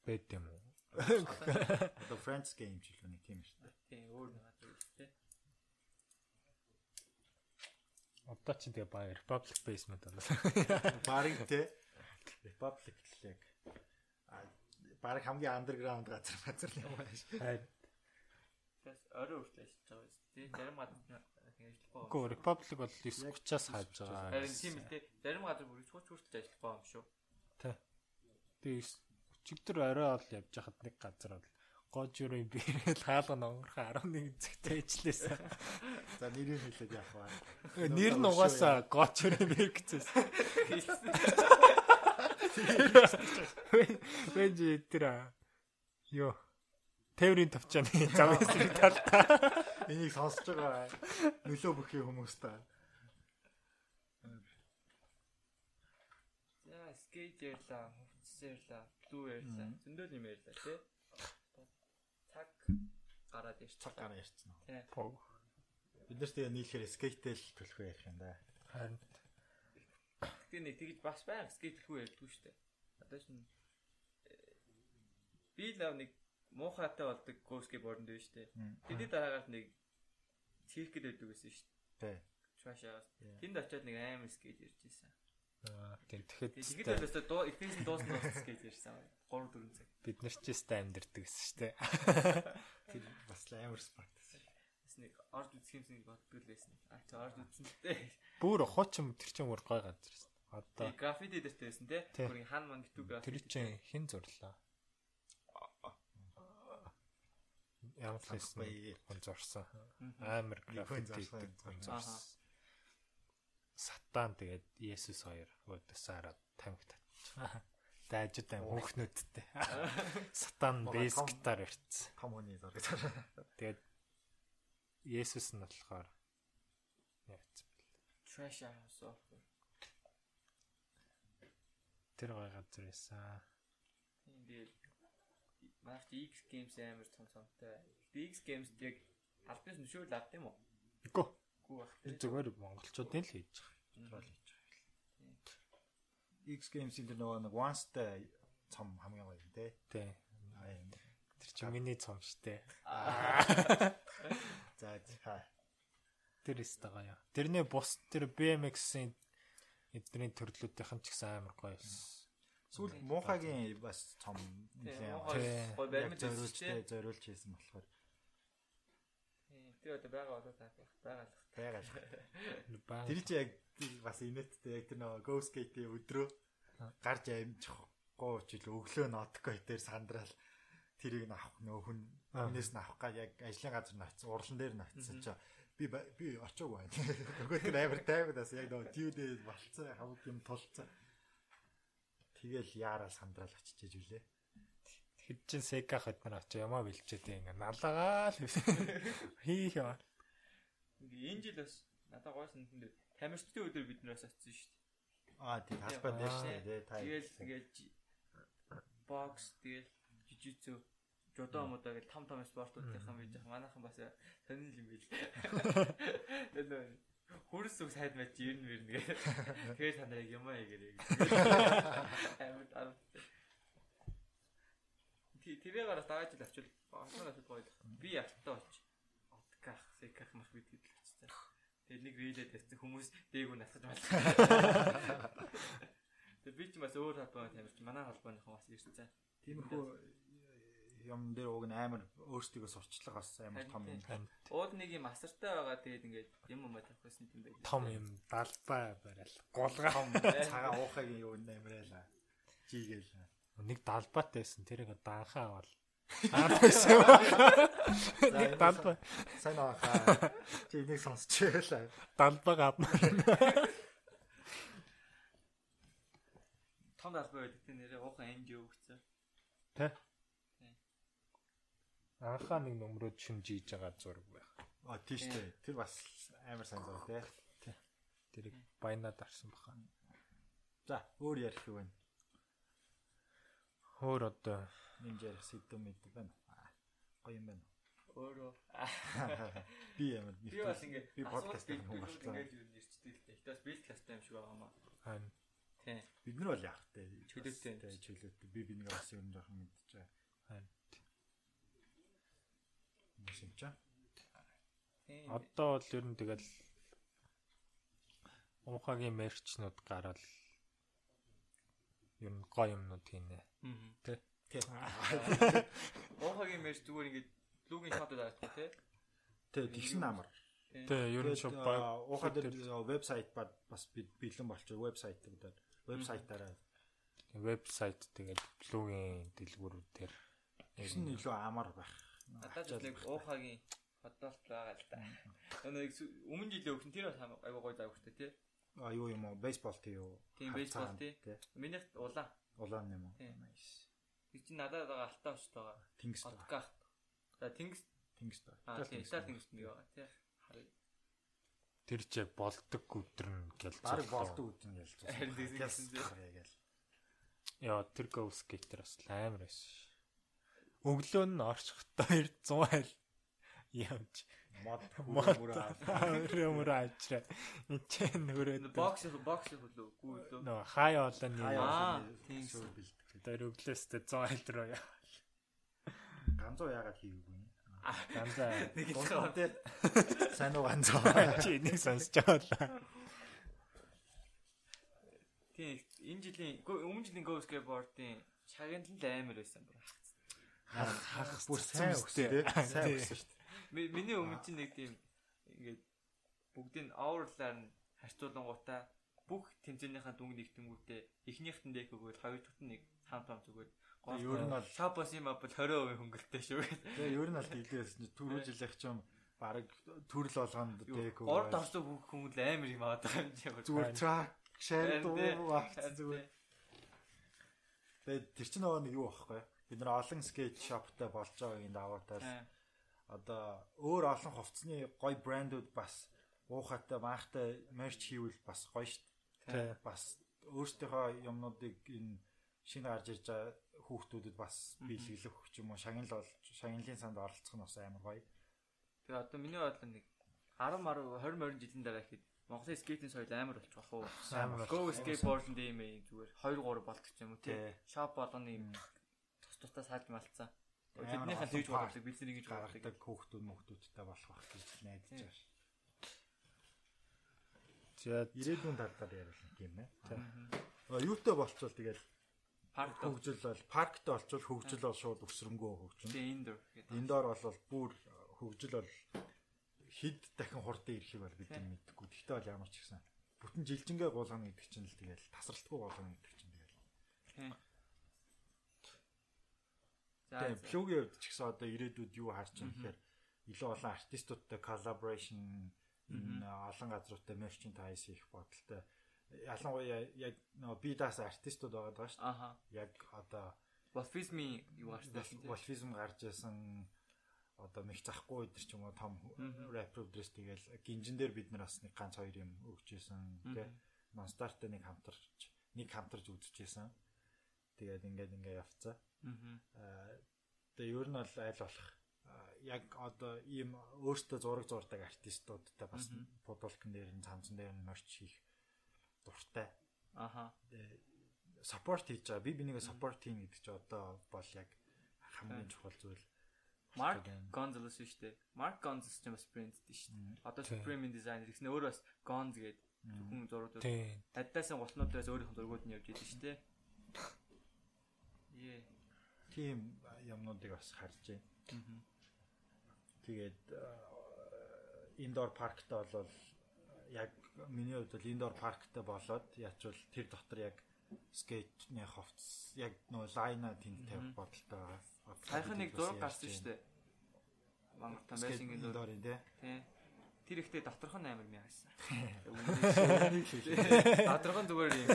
бэд юм уу? Одоо Friends game ч илүү нэг тийм шүү дээ. Тийм өөр нэг үү те. Одоо ч тэгээ баг Republic Basement байна. Барыг те Republic л яг а, барыг хамгийн андерграунд газар газар юм байна ш. Харин Тэгээс орой үртэл ажиллаж байгаа биз дээ. Зарим тийм ажиллахгүй. Үгүй Republic бол 9:30-аас хааж байгаа. Харин тийм л дээ. Зарим газар бүр 9:30 хүртэл ажиллахгүй юм шүү. Тэ. Тэгээ өчигдөр орой ол явж хахад нэг газар бол гожурын бирээл хаалга онгорхон 11 цагт ажилласан. За нэрийг хэлээд яах вэ? Нэр нь угаасаа гожурын бир гэжээс. Вэж тэр а. Йоо. Тээврийн тавчааны зам эсрэг талдаа. Энийг сонсож байгаа нөлөө бүхий хүмүүс та. За скейт ярьлаа, хувцас ярьлаа, блүү ярьлаа. Зөндөл юм ярьлаа тий. Цаг гараад ирч. Цаг гараа? Тий. Бид нар тэгээ нийлэхээр скейтэл төлөхөө ярих юм да. Харин Тэгээ нэг тэгж бас баян скейт хэлгүй ярьдгүй шүү дээ. Одоо шин э, би л нэг муухайтай болдог skateboard дээ шүү дээ. Тэний дараагаас нэг циркэд байдаг гэсэн шүү дээ. Тэ. Чашаагаас. Тэнд очиод нэг амар скейт ярьж байсан. аа, тийм тэгэхэд тэгээд өстө дуу ихээс нь дуусна дуусна скейт ярьсан. 3 4 цаг. бид нар ч өстэй амьдэрдэг гэсэн дээ. Тэр бас амар гэсэн. Бас нэг орд үзэх юмсыг боддог л байсан. А чи орд үзсэнтэй. Бүр хуучин тэр чинь бүр гой газар. Одоо дээртэй байсан те. Тий. Бүрийн хан ман гэтүү тэр граффити. чинь хэн зурлаа? Бай. хүн зурсан. Амар гэдэг хүн зарсан. зурсан. Сатан тэгээд Есүс хоёр өдөөсөө тамхи татчихсан. Дайжид аим хүүхнүүдтэй. Сатан бейс гитар ирсэн. Хүний зураг. Тэгээд Есүс нь болохоор явцсан бэл. Trash house of. Тэр гой газар байсан. Тийм тэгэл Маш X Games амар том цомтой. X Games яг албаас нөшөөл авд юм уу? Үгүй. Бах. Тэр зүгээр монголчуудын л хийж байгаа. Контрол хийж байгаа. X Games-ийн тэр нөгөө нэг once-тай цом хамгийн гоё юм те. Тий. Тэр чинь миний цом штэ. За за. Тэр өстэй гоё. Тэрний бус тэр BMX-ийн эдний төрлүүдийнхэн ч гэсэн амар гоё байсан. Сүүл муухагийн бас муухай Тий. гой баримт зориулж үзчихтэй. зориулж хийсэн болохоор тэр одоо байгаа болоо таах байгаа л. тайгаал. Баа. Тэр чи яг бас инээдтэй яг тэр нөгөө Go Skate-ийн өдрөө гарч амжихгүй ч илүү өглөө нотко дээр сандраал тэрийг нь авах нөө хүн Аа. хүнээс нь авах гал яг ажлын газар ноцсон урлан дээр ноцсон чи би би очоогүй байна. Нөгөө тэр амар тайвнаас яг нөгөө дивдээ болцсон хамаг юм тулцсан. Тэгэл яараа сандраал очиж үлээ. Хэд чин сека хад нар очиж ямаа бэлчээд ингээ налагаал хийх юм. Энэ жил бас надад гой санагдсан дээр тамирчдын өдөр бид нараас очсон шүү дээ. Аа тийм талбай дээр шүү дээ. Тэгэл тэгэл бокс тэгэл жижигцүү жодо модоо гэл том том спортуудынхан байж байгаа. Манайхан бас сонирхол юм бил. Тэр хөрс үг сайд мэж ирнэ мэрнэ гэ. Тэгээд та нарыг юм аа ягэрээ. Амьд ар. Ти тэрээ гараас дааж ил авчвал олон авчвал гоё. Би алтаа оч. Отках, секах мах бид чинь. Тэгээд нэг рилээд тавьсан хүмүүс дээгүү насгаж байна. Тэгээд би ч бас өөр холбооны тамирч манай холбооныхон бас ирсэн. Тиймэрхүү юм дээр уг нь амар өөрсдөө сурчлага бас амар том юм. Танд Ууд нэг юм асартай байгаа тэгээд ингээд юм юм тавих байсан юм байл. том юм далбай барайл. Гулгаа. Том цагаан уухагийн юу нэмрэла. Жигээл. Нэг далбайтай байсан. Тэрийг данхаа авал. Аадсан. Нэг далбай. Сайн аа. Чи энийг сонсчихлаа. Далбай гадна. Том албаа байдаг тийм нэрээ уухан NGO гэсэн. Тэ? Анхаа нэг нөмрөө шин жийж байгаа зураг байх. А тийш дээ. Тэр бас амар сайн зав те. Тэрийг баянаад арсан баха. За, өөр ярих юу вэ? Хөөр одоо Нэмж ярих сэдв мэд байна. Аа, Гоё юм байна. Өөрөө Би ямар би бас ингээд би подкаст хийх болчихсон. болчихсон. Ингээд юу нэрчтэй л дээ. Хитас бил кластай юм шиг байгаа маа. хань Тийм. Бид нар бол вэ? Чөлөөтэй. Тэ чөлөөтэй. Би бинийг бас ер нь жоохон мэдчихэж Тийм. Одоо бол ер нь тэгэл Уухагийн мерчнүүд гараад ер нь гоё юмнууд хийнэ. Аа. Тий. Уухагийн мерч зүгээр ингээд лугийн шатад аахгүй тий. Тий, тэгсэн амар. Тэ ер нь шууд баг уухаа дээр вебсайт бас бэлэн болчих вебсайтуудаар вебсайтаараа вебсайт тэгээд блогийн дэлгүүрүүд дээр тэгсэн илүү амар байх. Надад л уухагийн бодолт байгаа л да. Нэг өмнө жилийн өгсөн тэр айгуу гоё завхтай тий. А юу юм уу? Бейсбол тий юу? Тийм бейсбол тий. Минийх улаан. Улаан юм уу? Nice. Тэр чинь надад байгаа алтаа ушт байгаа. Тэнгис. Отках. За тэнгис тэнгис та. Аа тийм Итали тэнгис нэг байгаа тий. Харъя. Тэр ч болдог өдөр нь гэлж. Бараг болдог өдөр нь гэлж. Харин тэгсэн гээл. Яа тэр go skater бас амар байсан. Өглөө нь орчихтой 100 айл явж мод мөр мөр ачраа. Энд нүрээд бокс бокс хөлөө гүйлөө. нөө хай олон юм. Аа тийм шүү бэлдэх. Тэр өглөөс тэ 100 айл руу яа. Ганцоо яагаад хийгээгүй юм? Ганцаа нэг л тий. Сайн уу ганцоо. чи нэг сонсож байгаа. Тийм энэ жилийн өмнө жилийн Go Skateboard-ийн шагналын амар байсан бүр. Хах бүр сайн өстэй. Сайн өссөн шүү дээ. Миний өмнө чинь нэг тийм ингээд бүгдийг оверлаар нь харьцуулангуудаа бүх тэмцээнийхээ дүнг нэгтэнгүүтээ эхнийхт нь дээх өгөөл хоёр дахьт нь нэг хам том зүгээд Ер нь бол шапас юм апл 20% хөнгөлтэй шүү. Тэгээ ер нь бол дийлээс түрүү жилийнх ч юм баг төрөл болгонд дээх өгөөл. Орд орсон бүх хүмүүс л амар юм аваад байгаа юм чи. Зүгээр трак шэр дуу авчихсан зүгээр. Тэгээд тэр чинь нөгөө нэг юу байхгүй бид нар олон скейт шоптой болж байгааг энэ даваатаас одоо өөр олон хувцсны гоё брэндүүд бас уухатай маахтай мерч хийвэл бас гоё шүү дээ. Бас өөрсдийнхөө юмнуудыг энэ шинэ гарч ирж байгаа хүүхдүүдэд бас биелгэлөх ч юм уу шагнал бол шагналын санд оролцох нь бас амар гоё. Тэгээ одоо миний бодлоо нэг 10 10 20 20 жилийн дараа ихэд Монголын скейтинг соёл амар болчих واخ уу. Амар. Go skateboard юм ээ зүгээр 2 3 болдог юм уу тий. Shop болгоно юм тустай сааж малцсан. Тэднийхэн тэгж бодлоо бид нэг гэж гаргадаг хүүхдүүд мөхдүүдтэй болох байх гэж найдаж байна. За ирээдүйн талаар ярих юм байна. Юутай болцвол тэгэл парк хөгжил бол парктай болцвол хөгжил бол шууд өсрөнгөө хөгжин. тий индор гэдэг. Индор бол бүр хөгжил бол хэд дахин хурдан ирэхийг бол бид мэдгүй. Гэхдээ бол ямар ч гэсэн бүтэн жилжингээ гуулгана гэдэг чинь л тэгэл тасралтгүй болгоно гэдэг чинь тэгэл. Тэгээ плюгийн хувьд ч гэсэн одоо ирээдүйд юу харж байгаа гэхээр илүү олон артистуудтай collaboration энэ олон газруудтай merchandise хийх бодолтой. Ялангуяа яг нөгөө би даас артистууд байгаа даа шүү дээ. Яг одоо Wolfism юу гарч тий. Wolfism гарч байсан одоо мэх захгүй өдр ч юм уу том рэперүүдээс тэгэл гинжин дээр бид нар бас нэг ганц хоёр юм өгч байсан тий. Монстартай нэг хамтарч нэг хамтарч үзчихсэн. Тэгээд ингээд ингээд явцсан. Аа тэгээ ер нь бол аль болох яг одоо ийм өөртөө зураг зурдаг артистуудтай бас бодолкон дээр нь цамцан дээр нь морч хийх дуртай. Аха. Саппорт хийж байгаа. Би бинийгээ саппорт хийн гэдэг чинь одоо бол яг хамгийн чухал зүйл. Марк Гонзалес шүү дээ. Марк Гонзалес ч бас брэндтэй шүү дээ. Одоо Supreme дизайнер гэсэн өөр бас Gonz гэдэг хүн зургууд. Аддасан гутнуудаас өөрийнх нь зургууд нь явж идэв шүү дээ. Тийм юмнуудыг бас харж байна. Тэгээд индор парктай бол яг миний хувьд бол индор парктай болоод ячвал тэр дотор яг скейтний ховц яг нөө лайна тэнд тавих бодолтой байгаа. Саяхан нэг зураг гарсан шүү дээ. Мангар там байшингийн зураг. Индорын тий. Тэр ихтэй доторх нь амар мяасан. Доторх нь зүгээр юм.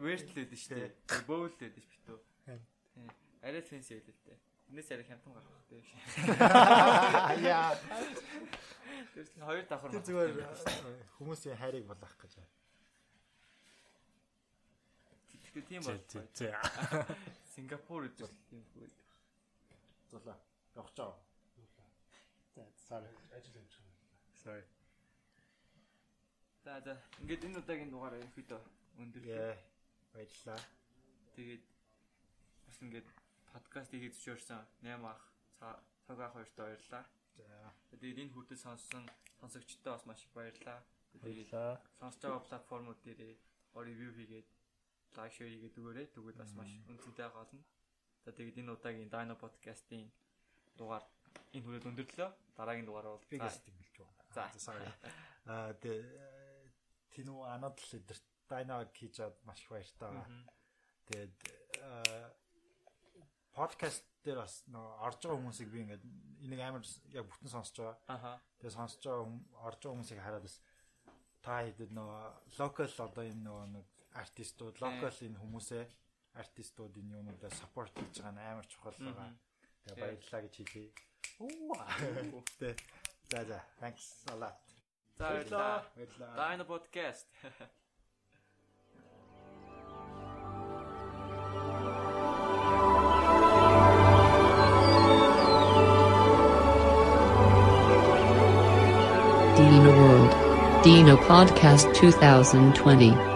Вэртлээд шүү дээ. Бөөлээд шүү битүү. Арай фэнс ял л дээ. Энэс арай хямдхан гарах хэрэгтэй. Яа. Тэр чинь хоёр давхар. Тэр зүгээр хүмүүсийн хайрыг болгох гэж байна. Тэгтээ тийм бол. За. Сингапур үзэл тийм хөл. Зулаа. Явах чаа. За sorry. Ажил юм чинь. Sorry. За за. Ингээд энэ удаагийн дугаар ерөөхдөө өндөрлөө. Баярлалаа. Тэгээд бас ингээд подкаст хийгээд зөвшөөрсөн 8 ах цаг ах хоёрт баярлалаа. За. Тэгээд энэ хүртэл сонссон сонсогчдод бас маш их баярлалаа. Баярлаа. сонсож байгаа платформуд дээр ор ревю хийгээд лайк шеэр хийгээд өгөөрэй. Тэгвэл бас маш үнцэнтэй болно. За тэгээд энэ удаагийн Dino podcast-ийн дугаар энэ хүрээд өндөрлөө. Дараагийн дугаар бол гэс тэмэлж За. байна. sorry. Аа тэ тинүү анад л өдөр дайнаг хийж чад маш их баяртай. Тэгээд подкаст дээр бас нөө орж байгаа хүмүүсийг би ингээд энийг амар яг бүтэн сонсож байгаа. Аха. Тэгээд сонсож байгаа орж байгаа хүмүүсийг хараад бас та хэдэд нөгөө локал одоо энэ нөгөө нэг артистууд, локал энэ хүмүүсээ артистууд энэ юунуудаа саппорт хийж байгаа нь амар чухал байгаа. Тэгээд баярлалаа гэж хэлье. Оо. За за. Thanks a lot. За баярлалаа. Баярлалаа. Dino Dino Podcast 2020.